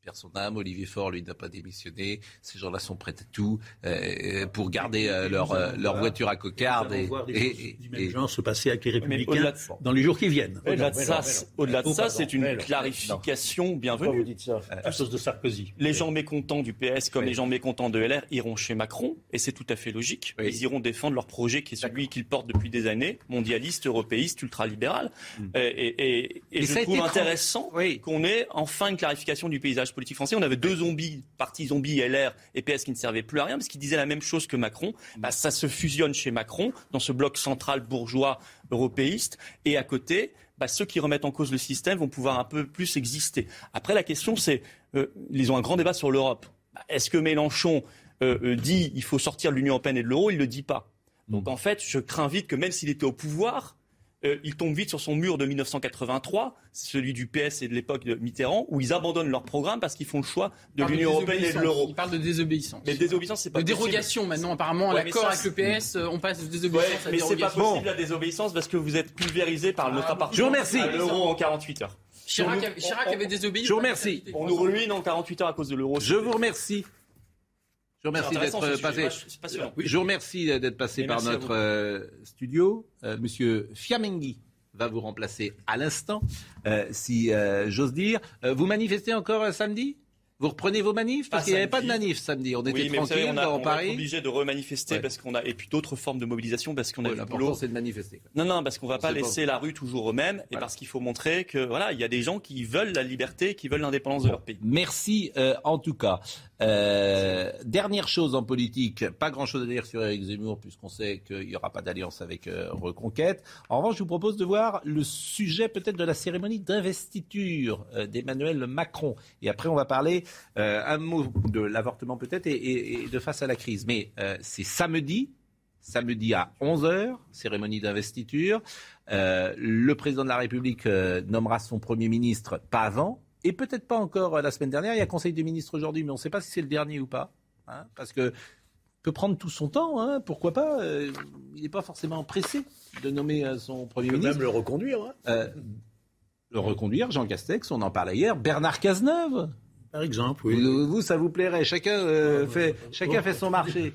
[SPEAKER 2] perd son âme. Olivier Faure, lui, n'a pas démissionné. Ces gens-là sont prêts à tout euh, pour garder euh, leur, euh, leur voiture à cocarde. Et,
[SPEAKER 6] et, et, gens se passer avec les Républicains dans les jours qui viennent.
[SPEAKER 9] Au-delà de ça, au-delà de ça, c'est une clarification bienvenue.
[SPEAKER 6] Vous dites ça à cause de Sarkozy.
[SPEAKER 9] Les gens mécontents du PS comme les gens mécontents de LR iront chez Macron, et c'est tout à fait logique. Ils iront défendre leur projet qui est celui qu'ils portent depuis des années, mondialiste, européiste, ultralibéral. Mm. Et, je trouve intéressant qu'on ait enfin une clarification du paysage politique français. On avait deux zombies, partis zombies, LR et PS, qui ne servaient plus à rien, parce qu'ils disaient la même chose que Macron. Bah, ça se fusionne chez Macron, dans ce bloc central bourgeois européiste. Et à côté, bah, ceux qui remettent en cause le système vont pouvoir un peu plus exister. Après, la question, c'est, euh, ils ont un grand débat sur l'Europe. Bah, est-ce que Mélenchon euh, euh, dit il faut sortir de l'Union européenne et de l'euro? Il ne le dit pas. Donc en fait, je crains vite que même s'il était au pouvoir, euh, il tombe vite sur son mur de 1983, celui du PS et de l'époque de Mitterrand, où ils abandonnent leur programme parce qu'ils font le choix de l'Union européenne et de l'euro.
[SPEAKER 8] Ils parlent de désobéissance.
[SPEAKER 9] Mais désobéissance, c'est pas
[SPEAKER 8] de dérogation maintenant. Apparemment, ouais, l'accord avec le PS, euh, on passe de désobéissance
[SPEAKER 9] à mais c'est pas possible la désobéissance parce que vous êtes pulvérisé par notre ah, appartenance
[SPEAKER 2] Je vous remercie.
[SPEAKER 9] à l'euro en 48 heures.
[SPEAKER 8] Chirac, avait désobéi.
[SPEAKER 2] Je vous remercie.
[SPEAKER 9] On nous ruine en 48 heures à cause de l'euro.
[SPEAKER 2] Je vous remercie. Je vous remercie d'être passé. Je vous remercie d'être passé par notre euh, studio, Monsieur Fiamengi va vous remplacer à l'instant, euh, si euh, j'ose dire. Euh, vous manifestez encore samedi? Vous reprenez vos manifs parce qu'il n'y avait pas de manifs samedi. On était tranquille
[SPEAKER 9] on, a, on va être obligé de remanifester parce qu'on a et puis d'autres formes de mobilisation parce qu'on a
[SPEAKER 2] l'important c'est de manifester.
[SPEAKER 9] Non non parce qu'on va pas laisser la rue toujours eux-mêmes et parce qu'il faut montrer que voilà il y a des gens qui veulent la liberté, qui veulent l'indépendance de leur pays.
[SPEAKER 2] Merci en tout cas. Euh, dernière chose en politique, pas grand-chose à dire sur Eric Zemmour puisqu'on sait qu'il n'y aura pas d'alliance avec euh, Reconquête. En revanche, je vous propose de voir le sujet peut-être de la cérémonie d'investiture euh, d'Emmanuel Macron. Et après, on va parler un mot de l'avortement peut-être et, et, de face à la crise. Mais c'est samedi, samedi à 11h, cérémonie d'investiture. le président de la République nommera son Premier ministre pas avant, et peut-être pas encore euh, la semaine dernière. Il y a Conseil des ministres aujourd'hui, mais on ne sait pas si c'est le dernier ou pas. Hein, parce que peut prendre tout son temps, hein, pourquoi pas euh, Il n'est pas forcément pressé de nommer euh, son Premier ministre.
[SPEAKER 4] même le reconduire. Hein.
[SPEAKER 2] le reconduire, Jean Castex, on en parlait hier. Bernard Cazeneuve,
[SPEAKER 6] par exemple, oui.
[SPEAKER 2] Vous, ça vous plairait Chacun fait, chacun fait son marché.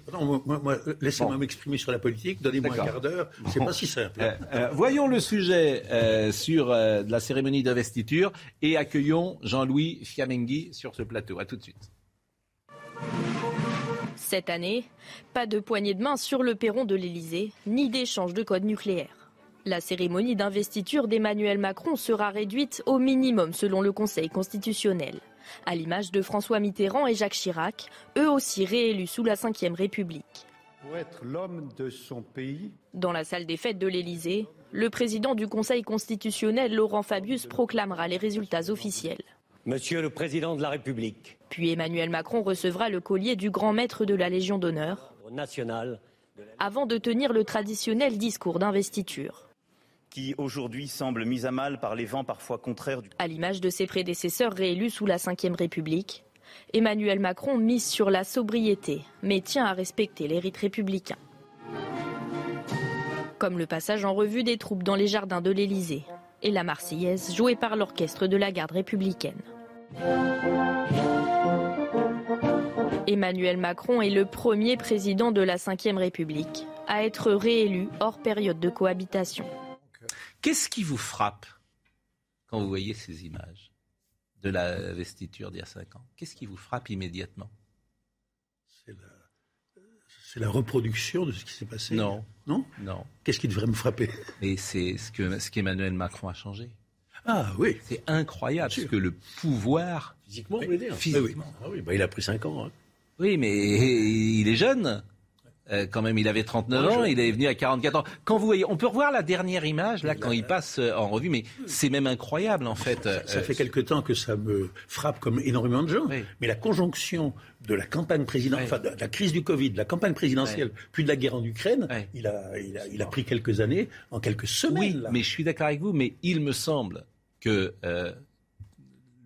[SPEAKER 6] laissez-moi m'exprimer sur la politique. Donnez-moi un quart d'heure. C'est pas si simple.
[SPEAKER 2] Euh, euh, voyons le sujet euh, sur la cérémonie d'investiture et accueillons Jean-Louis Fiamenghi sur ce plateau. À tout de suite.
[SPEAKER 14] Cette année, pas de poignée de main sur le perron de l'Elysée, ni d'échange de code nucléaire. La cérémonie d'investiture d'Emmanuel Macron sera réduite au minimum selon le Conseil constitutionnel à l'image de François Mitterrand et Jacques Chirac, eux aussi réélus sous la Ve République.
[SPEAKER 15] Pour être l'homme de son pays.
[SPEAKER 14] Dans la salle des fêtes de l'Élysée, le président du Conseil constitutionnel, Laurent Fabius, proclamera les résultats officiels.
[SPEAKER 16] Monsieur le Président de la République.
[SPEAKER 14] Puis Emmanuel Macron recevra le collier du grand maître de la Légion d'honneur.
[SPEAKER 16] National.
[SPEAKER 14] Avant de tenir le traditionnel discours d'investiture.
[SPEAKER 17] Qui aujourd'hui semble mise à mal par les vents parfois contraires du.
[SPEAKER 14] À l'image de ses prédécesseurs réélus sous la Ve République, Emmanuel Macron mise sur la sobriété, mais tient à respecter les rites républicains. Comme le passage en revue des troupes dans les jardins de l'Élysée et la Marseillaise jouée par l'orchestre de la garde républicaine. Emmanuel Macron est le premier président de la Ve République à être réélu hors période de cohabitation.
[SPEAKER 2] Qu'est-ce qui vous frappe quand vous voyez ces images de la vestiture d'il y a cinq ans? Qu'est-ce qui vous frappe immédiatement?
[SPEAKER 6] C'est la reproduction de ce qui s'est passé.
[SPEAKER 2] Non.
[SPEAKER 6] Non?
[SPEAKER 2] Non.
[SPEAKER 6] Qu'est-ce qui devrait me frapper?
[SPEAKER 2] Mais c'est ce que ce qu'Emmanuel Macron a changé.
[SPEAKER 6] Ah oui.
[SPEAKER 2] C'est incroyable ce que le pouvoir.
[SPEAKER 4] Physiquement, vous voulez dire?
[SPEAKER 2] Physiquement.
[SPEAKER 4] Ah oui, bah, il a pris 5 ans. hein.
[SPEAKER 2] Oui, mais il est jeune. Euh, quand même, il avait 39
[SPEAKER 4] Ouais,
[SPEAKER 2] ans, il est venu à 44 ans. Quand vous voyez, on peut revoir la dernière image là quand il passe euh, en revue, mais c'est même incroyable en fait.
[SPEAKER 6] Ça, ça
[SPEAKER 2] Euh,
[SPEAKER 6] fait quelque temps que ça me frappe comme énormément de gens. Mais la conjonction de la campagne présidentielle, enfin, de la crise du Covid, de la campagne présidentielle, puis de la guerre en Ukraine, il, a, il, a, il a pris quelques années, en quelques semaines.
[SPEAKER 2] Oui,
[SPEAKER 6] là.
[SPEAKER 2] mais je suis d'accord avec vous, mais il me semble que euh,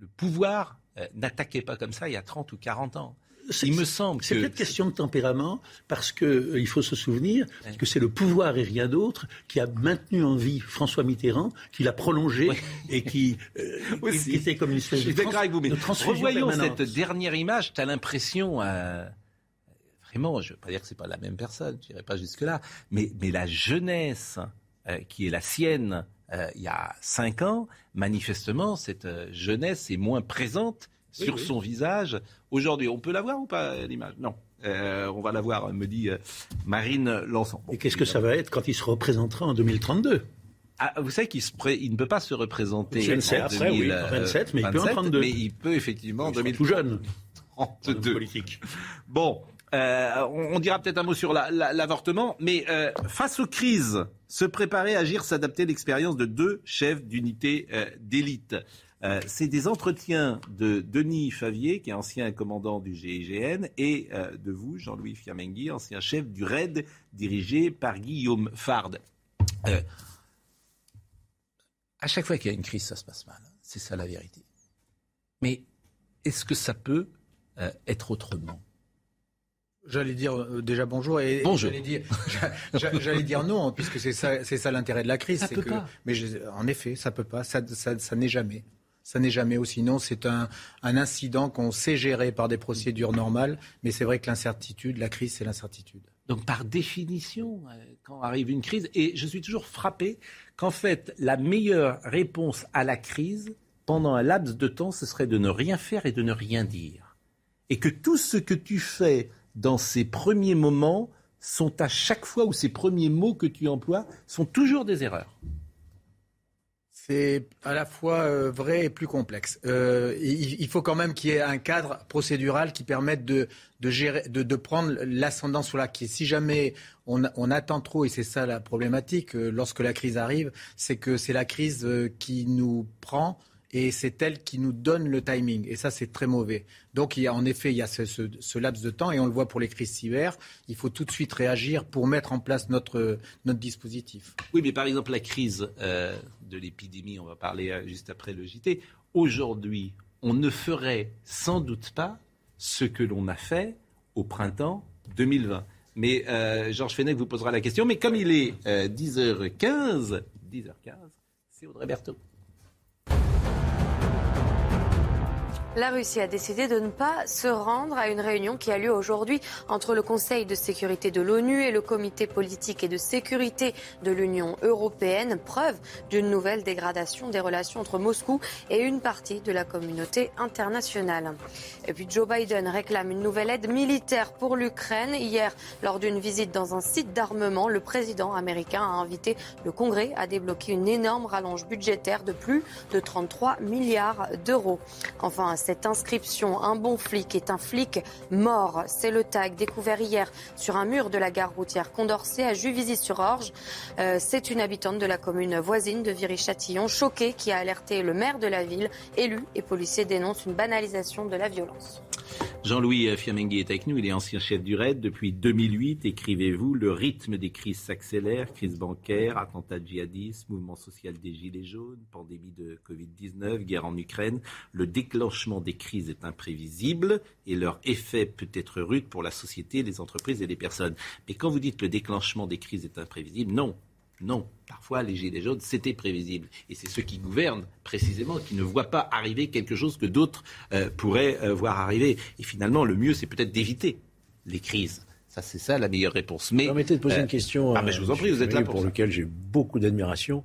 [SPEAKER 2] le pouvoir euh, n'attaquait pas comme ça il y a 30 ou 40 ans. Il me semble
[SPEAKER 6] C'est
[SPEAKER 2] que
[SPEAKER 6] peut-être question de tempérament, parce que euh, il faut se souvenir que c'est le pouvoir et rien d'autre qui a maintenu en vie François Mitterrand, qui l'a prolongé et qui, euh,
[SPEAKER 2] Aussi.
[SPEAKER 6] qui était comme une espèce de, trans-
[SPEAKER 2] avec vous, mais
[SPEAKER 6] de transfusion
[SPEAKER 2] revoyons
[SPEAKER 6] permanente.
[SPEAKER 2] cette dernière image. Tu as l'impression, euh, vraiment, je ne veux pas dire que c'est pas la même personne, je n'irai pas jusque-là, mais, mais la jeunesse euh, qui est la sienne euh, il y a cinq ans, manifestement, cette euh, jeunesse est moins présente
[SPEAKER 6] Oui,
[SPEAKER 2] sur
[SPEAKER 6] oui.
[SPEAKER 2] son visage aujourd'hui. On peut la voir ou pas, l'image? Non. Euh, on va la voir, me dit euh, Marine Lançon.
[SPEAKER 6] Et qu'est-ce que ça va être quand il se représentera en 2032
[SPEAKER 2] Ah, vous savez qu'il pré- ne peut pas se représenter en
[SPEAKER 6] après, oui,
[SPEAKER 2] 2000,
[SPEAKER 6] en 27, mais il peut en
[SPEAKER 2] 27,
[SPEAKER 6] 32.
[SPEAKER 2] mais il peut effectivement en
[SPEAKER 6] Il sera
[SPEAKER 2] 2000
[SPEAKER 6] tout jeune.
[SPEAKER 2] 32.
[SPEAKER 6] politique.
[SPEAKER 2] Bon, euh, on, on dira peut-être un mot sur la- la- l'avortement, mais euh, face aux crises, se préparer, agir, s'adapter, l'expérience de deux chefs d'unité euh, d'élite. Euh, C'est des entretiens de Denis Favier, qui est ancien commandant du GIGN, et euh, de vous, Jean-Louis Fiamenghi, ancien chef du RAID, dirigé par Guillaume Fard. Euh, à chaque fois qu'il y a une crise, ça se passe mal. C'est ça la vérité. Mais est-ce que ça peut être autrement?
[SPEAKER 18] J'allais dire euh, déjà bonjour et
[SPEAKER 2] Bonjour.
[SPEAKER 18] J'allais dire, j'a- j'allais dire non puisque c'est ça, c'est ça l'intérêt de la crise.
[SPEAKER 2] Ça
[SPEAKER 18] c'est
[SPEAKER 2] peut
[SPEAKER 18] que-
[SPEAKER 2] pas.
[SPEAKER 18] Mais je- en effet, ça peut pas. Ça, ça, ça n'est jamais. Ça n'est jamais. Ou sinon, c'est un, un incident qu'on sait gérer par des procédures normales. Mais c'est vrai que l'incertitude, la crise, c'est l'incertitude.
[SPEAKER 2] Donc par définition, euh, quand arrive une crise, et je suis toujours frappé qu'en fait la meilleure réponse à la crise, pendant un laps de temps, ce serait de ne rien faire et de ne rien dire. Et que tout ce que tu fais dans ces premiers moments sont à chaque fois, ou ces premiers mots que tu emploies, sont toujours des erreurs.
[SPEAKER 18] C'est à la fois euh, vrai et plus complexe. Euh, il, faut quand même qu'il y ait un cadre procédural qui permette de, prendre l'ascendant sur la crise. Si jamais on, attend trop, et c'est ça la problématique, euh, lorsque la crise arrive, c'est que c'est la crise qui nous prend et c'est elle qui nous donne le timing. Et ça, c'est très mauvais. Donc, il y a, en effet, il y a ce, laps de temps, et on le voit pour les crises cyber. Il faut tout de suite réagir pour mettre en place notre, dispositif.
[SPEAKER 2] Oui, mais par exemple, la crise de l'épidémie, on va parler euh, juste après le JT. Aujourd'hui, on ne ferait sans doute pas ce que l'on a fait au printemps 2020. Mais euh, Georges Fenech vous posera la question. Mais comme il est euh, 10h15, 10h15, c'est Audrey Berthaud.
[SPEAKER 3] La Russie a décidé de ne pas se rendre à une réunion qui a lieu aujourd'hui entre le Conseil de sécurité de l'ONU et le Comité politique et de sécurité de l'Union européenne, preuve d'une nouvelle dégradation des relations entre Moscou et une partie de la communauté internationale. Et puis Joe Biden réclame une nouvelle aide militaire pour l'Ukraine. Hier, lors d'une visite dans un site d'armement, le président américain a invité le Congrès à débloquer une énorme rallonge budgétaire de plus de 33 milliards d'euros. Enfin, cette inscription. Un bon flic est un flic mort. C'est le tag découvert hier sur un mur de la gare routière Condorcet à Juvisy-sur-Orge. Euh, c'est une habitante de la commune voisine de Viry-Châtillon, choquée, qui a alerté le maire de la ville. Élus et policiers dénoncent une banalisation de la violence.
[SPEAKER 2] Jean-Louis Fiamenghi est avec nous, il est ancien chef du RAID depuis 2008. Écrivez-vous, le rythme des crises s'accélère, crise bancaire, attentat djihadisme, mouvement social des Gilets jaunes, pandémie de Covid-19, guerre en Ukraine. Le déclenchement des crises est imprévisible et leur effet peut être rude pour la société, les entreprises et les personnes. Mais quand vous dites le déclenchement des crises est imprévisible, non, non, parfois les Gilets jaunes, c'était prévisible. Et c'est ceux qui gouvernent précisément qui ne voient pas arriver quelque chose que d'autres euh, pourraient euh, voir arriver. Et finalement, le mieux, c'est peut-être d'éviter les crises. Ça, c'est ça la meilleure réponse. Mais
[SPEAKER 4] permettez de poser une question.
[SPEAKER 2] Ah, mais je vous en prie, vous êtes là
[SPEAKER 4] pour,
[SPEAKER 2] pour
[SPEAKER 4] lequel j'ai beaucoup d'admiration.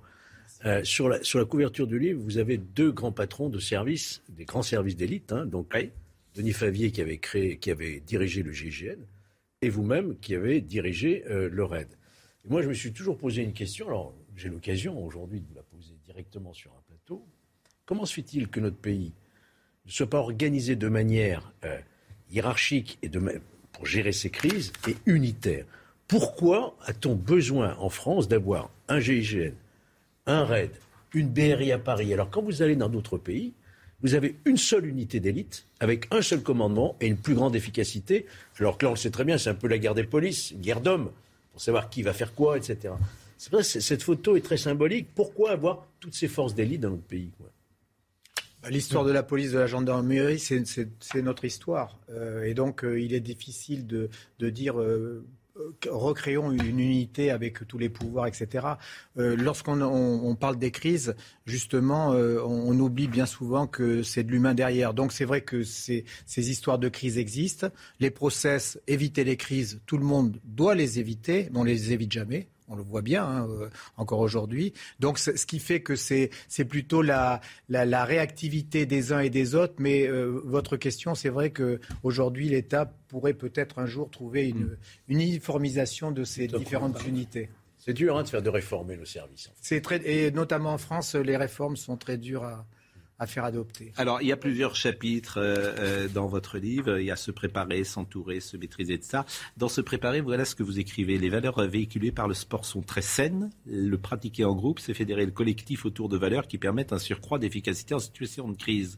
[SPEAKER 4] Sur, la, sur la couverture du livre, vous avez deux grands patrons de services, des grands services d'élite. Hein, donc Denis Favier qui avait créé, qui avait dirigé le GIGN, et vous-même qui avez dirigé le RAID moi, je me suis toujours posé une question. Alors, j'ai l'occasion aujourd'hui de vous la poser directement sur un plateau. Comment se fait-il que notre pays ne soit pas organisé de manière euh, hiérarchique et de, pour gérer ces crises et unitaire? Pourquoi a-t-on besoin en France d'avoir un GIGN, un RAID, une BRI à Paris Alors, quand vous allez dans d'autres pays, vous avez une seule unité d'élite avec un seul commandement et une plus grande efficacité. Alors que là, on le sait très bien, c'est un peu la guerre des polices, une guerre d'hommes pour savoir qui va faire quoi, etc. C'est cette photo est très symbolique. Pourquoi avoir toutes ces forces d'élite dans notre pays
[SPEAKER 18] bah, L'histoire de la police, de la gendarmerie, c'est notre histoire. Euh, et donc, euh, il est difficile de, dire euh, recréons une unité avec tous les pouvoirs, etc. Lorsqu'on parle des crises, justement, on, oublie bien souvent que c'est de l'humain derrière. Donc c'est vrai que ces, ces, histoires de crise existent. Les process, éviter les crises, tout le monde doit les éviter, mais on les évite jamais. On le voit bien hein, euh, encore aujourd'hui. Donc, ce qui fait que c'est plutôt la, la, réactivité des uns et des autres. Mais euh, votre question, c'est vrai qu'aujourd'hui, l'État pourrait peut-être un jour trouver une, mm. uniformisation de ces différentes unités.
[SPEAKER 4] C'est dur hein, de faire de réformer le service.
[SPEAKER 18] C'est très et notamment en France, les réformes sont très dures à,
[SPEAKER 2] Alors, il y a plusieurs chapitres euh, euh, dans votre livre. Il y a se préparer, s'entourer, se maîtriser de ça. Dans se préparer, voilà ce que vous écrivez. Les valeurs véhiculées par le sport sont très saines. Le pratiquer en groupe, c'est fédérer le collectif autour de valeurs qui permettent un surcroît d'efficacité en situation de crise.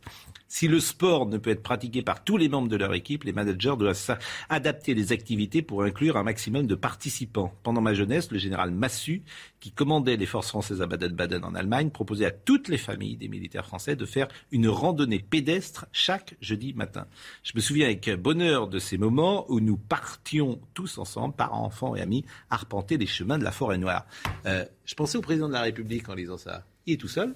[SPEAKER 2] Si le sport ne peut être pratiqué par tous les membres de leur équipe, les managers doivent adapter les activités pour inclure un maximum de participants. Pendant ma jeunesse, le général Massu, qui commandait les forces françaises à Baden-Baden en Allemagne, proposait à toutes les familles des militaires français de faire une randonnée pédestre chaque jeudi matin. Je me souviens avec bonheur de ces moments où nous partions tous ensemble, parents, enfants et amis, arpenter les chemins de la forêt noire. Euh, je pensais au président de la République en lisant ça. Il est tout seul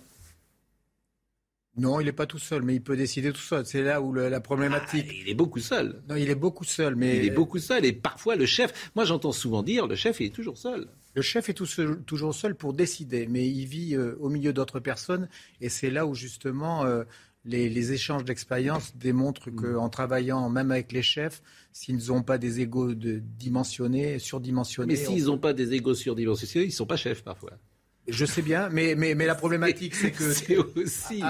[SPEAKER 18] non, il n'est pas tout seul, mais il peut décider tout seul. C'est là où la problématique.
[SPEAKER 2] Ah, il est beaucoup seul.
[SPEAKER 18] Non, il est beaucoup seul, mais
[SPEAKER 2] il est beaucoup seul. Et parfois, le chef. Moi, j'entends souvent dire, le chef, il est toujours seul.
[SPEAKER 18] Le chef est toujours seul pour décider, mais il vit euh, au milieu d'autres personnes, et c'est là où justement. Euh, les, échanges d'expérience démontrent mm. qu'en travaillant même avec les chefs, s'ils n'ont pas des égaux de dimensionnés, surdimensionnés.
[SPEAKER 2] Mais s'ils n'ont pas des égaux surdimensionnés, ils ne sont pas chefs parfois.
[SPEAKER 18] Je sais bien, mais, mais, mais la problématique, c'est que.
[SPEAKER 2] C'est aussi.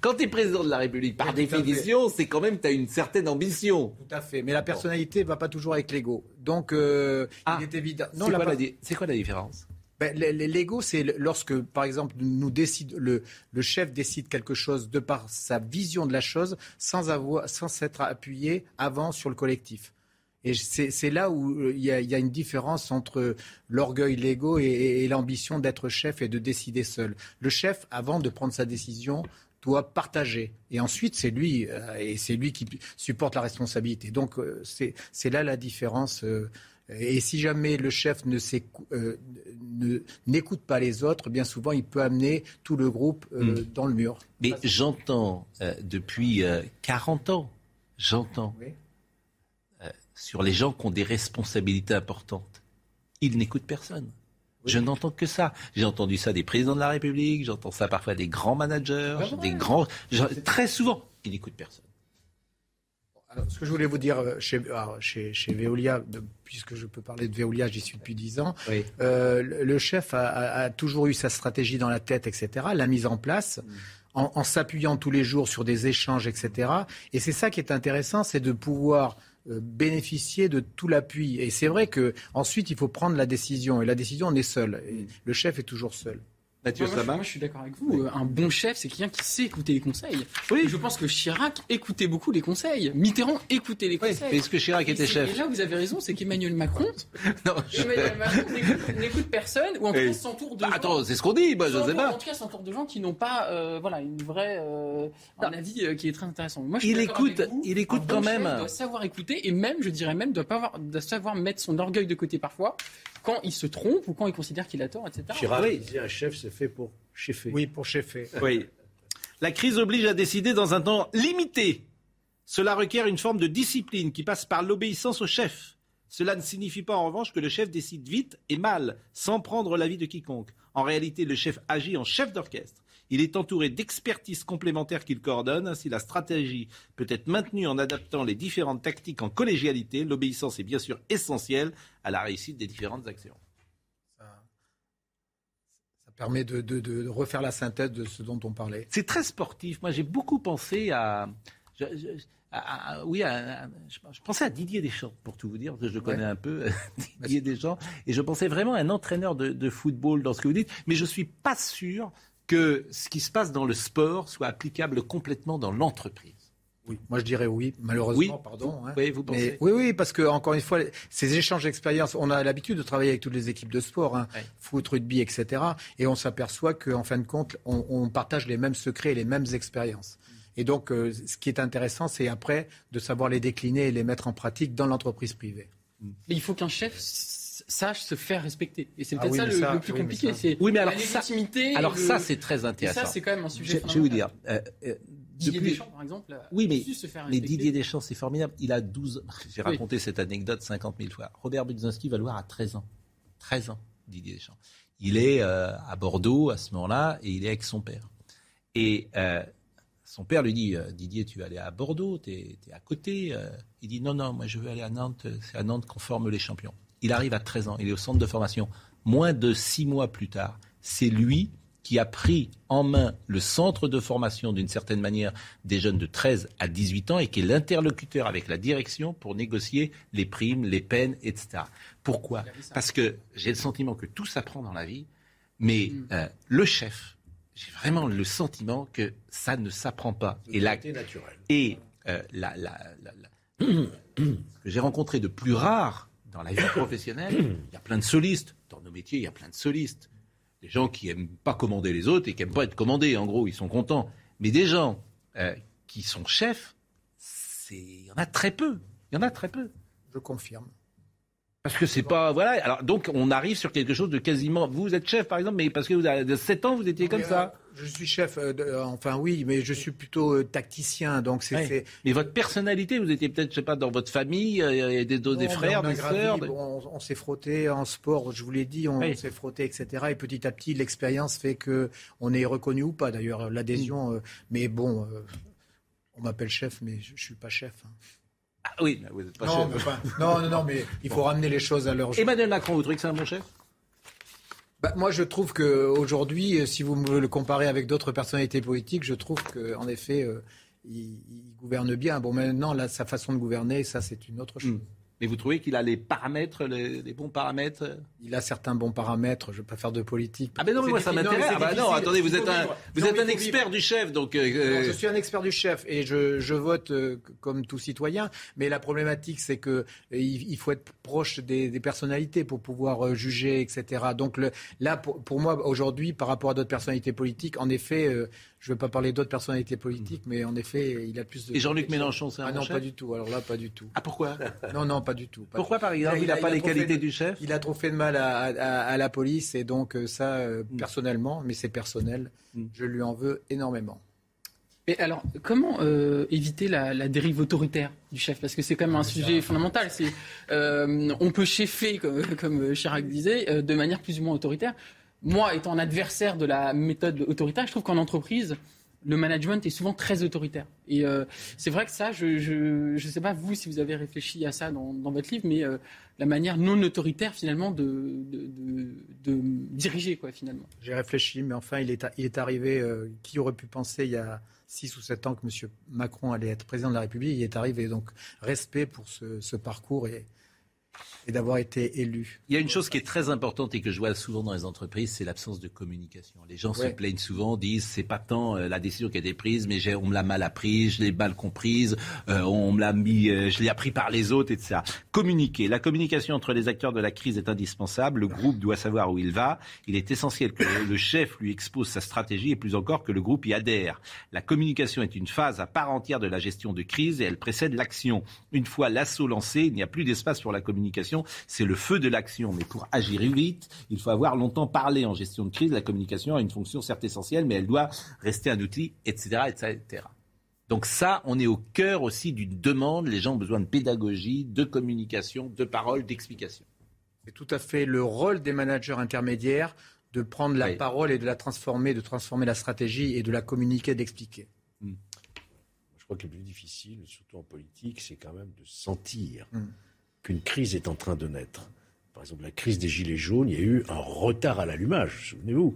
[SPEAKER 2] Quand tu es président de la République, par définition, c'est quand même, tu as une certaine ambition.
[SPEAKER 18] Tout à fait. Mais la personnalité ne va pas toujours avec l'ego. Donc, euh,
[SPEAKER 2] ah, il est évident. C'est quoi, quoi, la différence?
[SPEAKER 18] Ben, L'ego, c'est lorsque, par exemple, nous décide, le, le, chef décide quelque chose de par sa vision de la chose sans, avoir, sans s'être appuyé avant sur le collectif. Et c'est là où euh, il y, a, une différence entre l'orgueil, l'ego et, l'ambition d'être chef et de décider seul. Le chef, avant de prendre sa décision, doit partager. Et ensuite, c'est lui, euh, et c'est lui qui supporte la responsabilité. Donc, euh, c'est là la différence. et si jamais le chef ne n'écoute pas les autres, bien souvent, il peut amener tout le groupe hmm. dans le mur.
[SPEAKER 2] Mais j'entends depuis 40 ans, j'entends sur les gens qui ont des responsabilités importantes. Ils n'écoutent personne. Je n'entends que ça. J'ai entendu ça des présidents de la République, j'entends ça parfois des grands managers, des grands. Très souvent, ils n'écoutent personne.
[SPEAKER 18] ce que je voulais vous dire euh, chez, chez, chez Veolia, puisque je peux parler de Veolia, j'y suis depuis dix ans, euh, le chef a, toujours eu sa stratégie dans la tête, etc., l'a mise en place. Mm. en, s'appuyant tous les jours sur des échanges, etc. Et c'est ça qui est intéressant, c'est de pouvoir bénéficier de tout l'appui. Et c'est vrai que ensuite il faut prendre la décision. Et la décision, on est seul. Et le chef est toujours seul.
[SPEAKER 8] Moi, je, suis d'accord avec vous. Un bon chef, c'est quelqu'un qui sait écouter les conseils. Oui. je pense que Chirac écoutait beaucoup les conseils. Mitterrand écoutait les conseils.
[SPEAKER 2] est-ce que Chirac était chef
[SPEAKER 8] Et là, vous avez raison, c'est qu'Emmanuel Macron, n'écoute personne, ou en tout cas s'entoure de. Bah,
[SPEAKER 2] attends, c'est ce qu'on dit, moi, je sais pas.
[SPEAKER 8] En tout cas, s'entoure de gens qui n'ont pas, euh, voilà, une vraie, euh, un avis euh, qui est très intéressant. Moi,
[SPEAKER 2] il écoute, il écoute quand même.
[SPEAKER 8] Il doit savoir écouter et même, je dirais même, doit pas avoir, doit savoir mettre son orgueil de côté parfois quand il se trompe ou quand il considère qu'il a tort, etc.
[SPEAKER 4] Chirac oui. disait un chef, c'est fait pour cheffer.
[SPEAKER 18] Oui, pour cheffer.
[SPEAKER 2] Oui. La crise oblige à décider dans un temps limité. Cela requiert une forme de discipline qui passe par l'obéissance au chef. Cela ne signifie pas en revanche que le chef décide vite et mal, sans prendre l'avis de quiconque. En réalité, le chef agit en chef d'orchestre. Il est entouré d'expertises complémentaires qu'il coordonne. Ainsi, la stratégie peut être maintenue en adaptant les différentes tactiques en collégialité. L'obéissance est bien sûr essentielle à la réussite des différentes actions.
[SPEAKER 18] Ça, permet de, refaire la synthèse de ce dont on parlait.
[SPEAKER 2] C'est très sportif. Moi, j'ai beaucoup pensé à... oui, je, pensais à Didier Deschamps, pour tout vous dire, je le connais un peu, Didier Deschamps, et je pensais vraiment à un entraîneur de, de, football dans ce que vous dites, mais je ne suis pas sûr que ce qui se passe dans le sport soit applicable complètement dans l'entreprise.
[SPEAKER 18] Oui, moi je dirais oui, malheureusement, pardon.
[SPEAKER 2] Hein. Oui, vous pensez
[SPEAKER 18] Oui, oui, parce que encore une fois, ces échanges d'expériences, on a l'habitude de travailler avec toutes les équipes de sport, hein, foot, rugby, etc. Et on s'aperçoit qu'en fin de compte, on, partage les mêmes secrets et les mêmes expériences. Et donc, euh, ce qui est intéressant, c'est après de savoir les décliner et les mettre en pratique dans l'entreprise privée.
[SPEAKER 8] Mais il faut qu'un chef sache se faire respecter. Et c'est ah peut-être ça, le, plus compliqué. C'est
[SPEAKER 2] oui, mais alors ça, alors ça c'est très intéressant.
[SPEAKER 8] ça, c'est quand même un sujet.
[SPEAKER 2] Je, vais vous dire. Euh,
[SPEAKER 8] euh, Didier Deschamps, par exemple,
[SPEAKER 2] oui, mais, se faire mais Didier Deschamps, c'est formidable. Il a 12 J'ai raconté cette anecdote 50 000 fois. Robert Budzinski va le voir à 13 ans. 13 ans, Didier Deschamps. Il est euh, à Bordeaux à ce moment-là et il est avec son père. Et son père lui dit Didier, tu vas aller à Bordeaux, tu es, à côté. il dit non, non, moi je veux aller à Nantes. C'est à Nantes qu'on forme les champions. Il arrive à 13 ans, il est au centre de formation. Moins de six mois plus tard, c'est lui qui a pris en main le centre de formation d'une certaine manière des jeunes de 13 à 18 ans et qui est l'interlocuteur avec la direction pour négocier les primes, les peines, etc. Pourquoi? Parce que j'ai le sentiment que tout s'apprend dans la vie, mais mm. euh, le chef, j'ai vraiment le sentiment que ça ne s'apprend pas.
[SPEAKER 4] Et naturel.
[SPEAKER 2] Et euh, la, ce que j'ai rencontré de plus rare dans la vie professionnelle, il y a plein de solistes. Dans nos métiers, il y a plein de solistes. Des gens qui n'aiment pas commander les autres et qui n'aiment pas être commandés, en gros, ils sont contents. Mais des gens euh, qui sont chefs, il y en a très peu. Il y en a très peu.
[SPEAKER 18] Je confirme.
[SPEAKER 2] Parce que c'est pas voilà. Alors donc on arrive sur quelque chose de quasiment. Vous êtes chef par exemple, mais parce que vous avez 7 ans vous étiez comme ça.
[SPEAKER 18] Euh, je suis chef, euh, euh, enfin oui, mais je suis plutôt tacticien, donc c'est.
[SPEAKER 2] Mais votre personnalité, vous étiez peut-être, je sais pas, dans votre famille, des, des frères, des sœurs.
[SPEAKER 18] on, s'est frotté en sport, je vous l'ai dit, on s'est frotté, etc. Et petit à petit, l'expérience fait que on est reconnu ou pas. D'ailleurs, l'adhésion. Mm. mais bon, on m'appelle chef, mais je, ne suis pas chef. Hein.
[SPEAKER 2] Ah oui, vous n'êtes pas
[SPEAKER 18] non, chef. non, non, non, mais il faut ramener les choses à leur.
[SPEAKER 2] Emmanuel Macron, vous trouvez que c'est un bon chef?
[SPEAKER 18] Bah, moi, je trouve qu'aujourd'hui, si vous me le comparez avec d'autres personnalités politiques, je trouve qu'en effet, euh, il, gouverne bien. Bon, maintenant, là, sa façon de gouverner, ça, c'est une autre chose. Hmm.
[SPEAKER 2] Mais vous trouvez qu'il a les paramètres, les, bons paramètres
[SPEAKER 18] Il a certains bons paramètres. Je ne veux pas faire de politique.
[SPEAKER 2] Ah ben non, mais moi ça m'intéresse. Ah ben non, attendez, vous êtes un, vous êtes un expert du chef, donc.
[SPEAKER 18] Euh, je suis un expert du chef et je, je vote euh, comme tout citoyen. Mais la problématique, c'est que euh, il, faut être proche des, des, personnalités pour pouvoir juger, etc. Donc le, là, pour, pour moi aujourd'hui, par rapport à d'autres personnalités politiques, en effet, je ne veux pas parler d'autres personnalités politiques, mais en effet, il a plus de.
[SPEAKER 2] Et Jean-Luc Mélenchon, c'est un
[SPEAKER 18] Ah non,
[SPEAKER 2] pas
[SPEAKER 18] du tout. Alors là, pas du tout.
[SPEAKER 2] Ah pourquoi?
[SPEAKER 18] Non, non, pas du tout.
[SPEAKER 2] pourquoi, par exemple, il n'a pas les qualités du chef?
[SPEAKER 18] Il a trop fait de mal à, la police, et donc euh, ça, euh, mm. personnellement, mais c'est personnel, mm. je lui en veux énormément.
[SPEAKER 8] Et alors, comment euh, éviter la, dérive autoritaire du chef? Parce que c'est quand même un sujet fondamental. On peut chefer, comme, comme Chirac disait, de manière plus ou moins autoritaire moi, étant un adversaire de la méthode autoritaire, je trouve qu'en entreprise, le management est souvent très autoritaire. Et euh, c'est vrai que ça, je ne sais pas vous si vous avez réfléchi à ça dans, votre livre, mais euh, la manière non autoritaire finalement de, diriger, quoi, finalement.
[SPEAKER 18] J'ai réfléchi, mais enfin, il est, il est arrivé, euh, qui aurait pu penser il y a 6 ou 7 ans que M. Macron allait être président de la République, il est arrivé. Donc, respect pour ce, ce parcours et, et d'avoir été élu.
[SPEAKER 2] Il y a une chose qui est très importante et que je vois souvent dans les entreprises, c'est l'absence de communication. Les gens se plaignent souvent, disent c'est pas tant euh, la décision qui a été prise, mais on me l'a mal apprise, je l'ai mal comprise, euh, on me l'a mis, euh, je l'ai appris par les autres, etc. Communiquer. La communication entre les acteurs de la crise est indispensable. Le groupe doit savoir où il va. Il est essentiel que le chef lui expose sa stratégie et plus encore que le groupe y adhère. La communication est une phase à part entière de la gestion de crise et elle précède l'action. Une fois l'assaut lancé, il n'y a plus d'espace pour la communication c'est le feu de l'action. Mais pour agir vite, il faut avoir longtemps parlé en gestion de crise. La communication a une fonction certes essentielle, mais elle doit rester un outil, etc., etc. Donc ça, on est au cœur aussi d'une demande. Les gens ont besoin de pédagogie, de communication, de parole, d'explication.
[SPEAKER 18] C'est tout à fait le rôle des managers intermédiaires de prendre la parole et de la transformer, de transformer la stratégie et de la communiquer, d'expliquer.
[SPEAKER 4] Hmm. Je crois que le plus difficile, surtout en politique, c'est quand même de sentir. Hmm qu'une crise est en train de naître. Par exemple, la crise des Gilets jaunes, il y a eu un retard à l'allumage, souvenez-vous.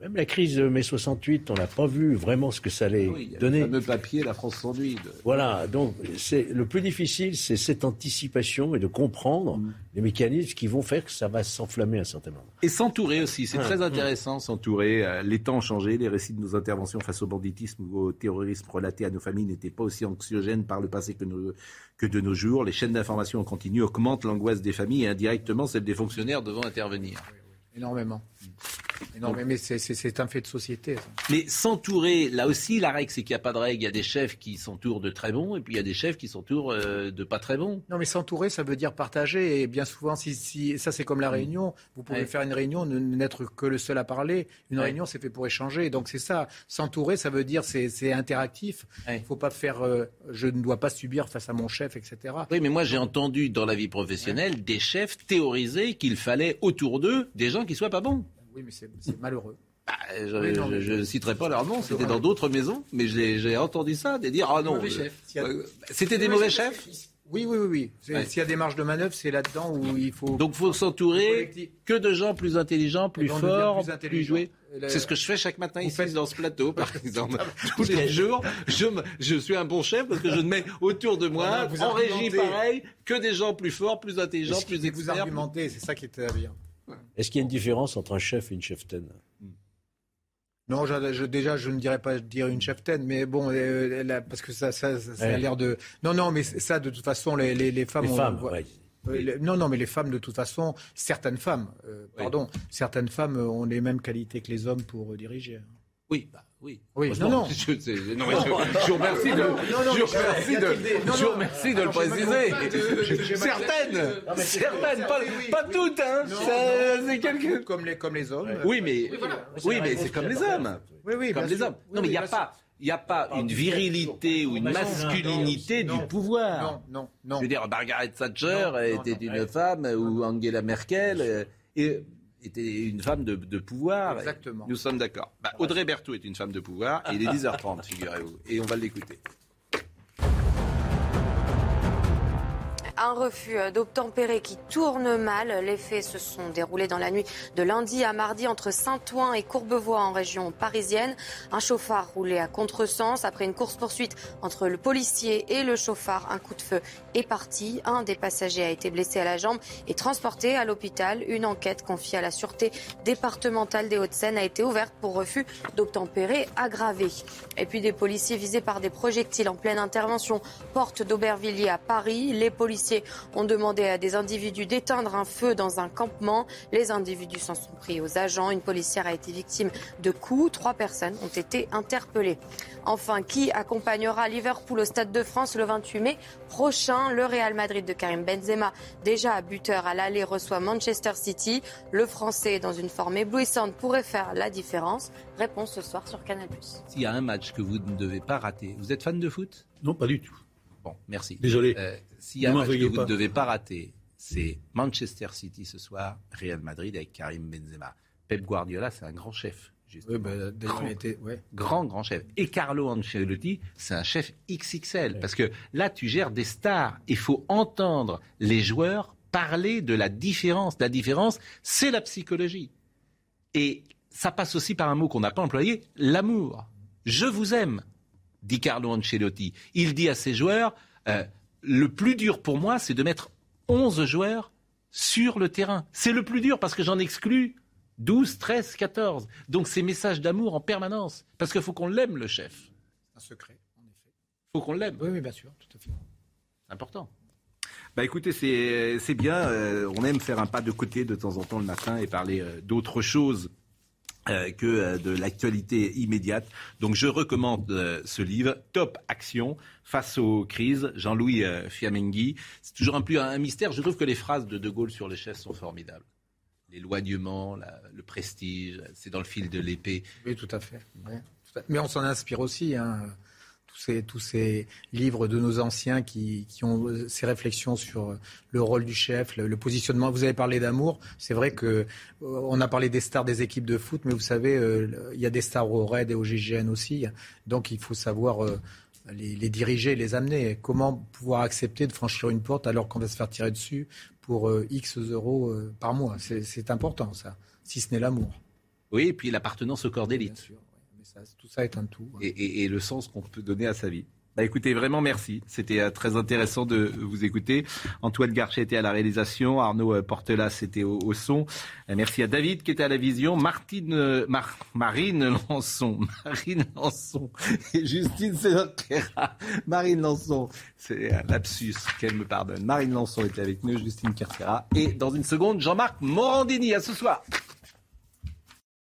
[SPEAKER 4] Même la crise de mai 68, on n'a pas vu vraiment ce que ça allait oui, il y a donner. Le
[SPEAKER 2] fameux papier, la France s'ennuie.
[SPEAKER 4] Voilà, donc c'est le plus difficile, c'est cette anticipation et de comprendre mm. les mécanismes qui vont faire que ça va s'enflammer à un certain moment.
[SPEAKER 2] Et s'entourer aussi, c'est très intéressant, s'entourer. Euh, les temps ont changé, les récits de nos interventions face au banditisme ou au terrorisme relatés à nos familles n'étaient pas aussi anxiogènes par le passé que, que de nos jours. Les chaînes d'information en continu augmentent l'angoisse des familles et indirectement celle des fonctionnaires devant intervenir.
[SPEAKER 18] Énormément. Non, mais, c'est un fait de société.
[SPEAKER 2] Mais s'entourer, là aussi, la règle, c'est qu'il n'y a pas de règle. Il y a des chefs qui s'entourent de très bons et puis il y a des chefs qui s'entourent euh, de pas très bons.
[SPEAKER 18] Non, mais s'entourer, ça veut dire partager. Et bien souvent, si, ça, c'est comme la mm. réunion. Vous pouvez faire une réunion, n'être que le seul à parler. Une réunion, c'est fait pour échanger. Donc c'est ça. S'entourer, ça veut dire c'est interactif. Il ne faut pas faire euh, je ne dois pas subir face à mon chef, etc.
[SPEAKER 2] Oui, mais moi, j'ai entendu dans la vie professionnelle des chefs théoriser qu'il fallait autour d'eux des gens qui soient pas bons.
[SPEAKER 18] Oui, mais c'est malheureux.
[SPEAKER 2] Bah, je ne citerai pas leur nom, c'était dans d'autres maisons, mais j'ai entendu ça, de dire ah non, c'était des mauvais chefs.
[SPEAKER 18] Oui, oui, oui, oui. S'il y a des marges de manœuvre, c'est là-dedans où il faut.
[SPEAKER 2] Donc, faut s'entourer que de gens plus intelligents, plus forts, plus, joués. C'est ce que je fais chaque matin ici dans ce plateau, par exemple. Tous les jours, je, je, suis un bon chef parce que je mets autour de moi, en régie pareil, que des gens plus forts, plus intelligents, plus experts. Vous
[SPEAKER 18] argumentez, c'est ça qui est bien.
[SPEAKER 4] Est-ce qu'il y a une différence entre un chef et une cheftaine?
[SPEAKER 18] Non, déjà, je ne dirais pas dire une cheftaine, mais bon, euh, parce que ça, ça, a l'air de. Non, non, mais ça, de toute façon, les, les, femmes.
[SPEAKER 4] Les femmes,
[SPEAKER 18] euh, Non, non, mais les femmes, de toute façon, certaines femmes, euh, pardon, certaines femmes ont les mêmes qualités que les hommes pour diriger.
[SPEAKER 2] Oui, bah, oui.
[SPEAKER 18] Oui, non, non.
[SPEAKER 2] Je, non, mais je, je vous remercie de, je remercie de, je remercie de le préciser. Certaines, certaines, pas, pas toutes, hein. C'est quelques.
[SPEAKER 18] Comme les, comme les hommes.
[SPEAKER 2] Oui, mais, oui, mais c'est comme les hommes.
[SPEAKER 18] Oui, oui,
[SPEAKER 2] comme les hommes. Non, mais il n'y a pas. Il n'y a pas une virilité ou une masculinité du pouvoir.
[SPEAKER 18] Non, non, non.
[SPEAKER 2] Je veux dire, Margaret Thatcher était une femme ou Angela Merkel. Et était une femme de, pouvoir.
[SPEAKER 18] Exactement.
[SPEAKER 2] Nous sommes d'accord. Bah, Audrey Berthaud est une femme de pouvoir et il est 10h30, figurez-vous. Et on va l'écouter.
[SPEAKER 3] Un refus d'obtempérer qui tourne mal. Les faits se sont déroulés dans la nuit de lundi à mardi entre Saint-Ouen et Courbevoie en région parisienne. Un chauffard roulait à contresens après une course-poursuite entre le policier et le chauffard. Un coup de feu est parti. Un des passagers a été blessé à la jambe et transporté à l'hôpital. Une enquête confiée à la Sûreté départementale des Hauts-de-Seine a été ouverte pour refus d'obtempérer aggravé. Et puis des policiers visés par des projectiles en pleine intervention. Porte d'Aubervilliers à Paris. Les policiers ont demandé à des individus d'éteindre un feu dans un campement. Les individus s'en sont pris aux agents. Une policière a été victime de coups. Trois personnes ont été interpellées. Enfin, qui accompagnera Liverpool au Stade de France le 28 mai prochain? Le Real Madrid de Karim Benzema, déjà à buteur à l'aller, reçoit Manchester City. Le Français, dans une forme éblouissante, pourrait faire la différence. Réponse ce soir sur Canal+.
[SPEAKER 2] S'il y a un match que vous ne devez pas rater, vous êtes fan de foot?
[SPEAKER 6] Non, pas du tout.
[SPEAKER 2] Bon, merci.
[SPEAKER 6] Désolé.
[SPEAKER 2] Euh, s'il y a un match que vous ne devez pas rater, c'est Manchester City ce soir, Real Madrid avec Karim Benzema. Pep Guardiola, c'est un grand chef. Oui, bah, grand, été, ouais. grand, grand chef. Et Carlo Ancelotti, c'est un chef XXL. Parce que là, tu gères des stars. Il faut entendre les joueurs parler de la différence. La différence, c'est la psychologie. Et ça passe aussi par un mot qu'on n'a pas employé, l'amour. Je vous aime, dit Carlo Ancelotti. Il dit à ses joueurs, euh, le plus dur pour moi, c'est de mettre 11 joueurs sur le terrain. C'est le plus dur parce que j'en exclus 12, 13, 14. Donc ces messages d'amour en permanence. Parce qu'il faut qu'on l'aime, le chef.
[SPEAKER 18] Un secret, en effet.
[SPEAKER 2] Il faut qu'on l'aime.
[SPEAKER 18] Oui, oui, bien sûr, tout à fait.
[SPEAKER 2] C'est important. Bah écoutez, c'est bien. Euh, on aime faire un pas de côté de temps en temps le matin et parler euh, d'autres choses euh, que de l'actualité immédiate. Donc je recommande ce livre, Top Action face aux crises, Jean-Louis Fiamenghi. C'est toujours un, plus, un mystère. Je trouve que les phrases de De Gaulle sur les chefs sont formidables. L'éloignement, le prestige, c'est dans le fil de l'épée.
[SPEAKER 18] Oui, tout à fait. Mais on s'en inspire aussi. Hein tous ces, livres de nos anciens qui, ont ces réflexions sur le rôle du chef, le, positionnement. Vous avez parlé d'amour. C'est vrai que euh, on a parlé des stars des équipes de foot, mais vous savez, euh, il y a des stars au RAID et au GGN aussi. Donc il faut savoir euh, les, diriger, les amener. Comment pouvoir accepter de franchir une porte alors qu'on va se faire tirer dessus pour X euros par mois? C'est important, ça, si ce n'est l'amour.
[SPEAKER 2] Oui, et puis l'appartenance au corps d'élite
[SPEAKER 18] tout ça est un tout.
[SPEAKER 2] Et, le sens qu'on peut donner à sa vie. Bah écoutez, vraiment merci. C'était euh, très intéressant de vous écouter. Antoine Garchet était à la réalisation, Arnaud euh, Portelas était au, son. Euh, merci à David qui était à la vision, Marine Lançon, Marine Lançon et Justine Cerquera. Marine Lançon, c'est un lapsus, qu'elle me pardonne. Marine Lançon était avec nous, Justine Cerquera. Et dans une seconde, Jean-Marc Morandini. À ce soir.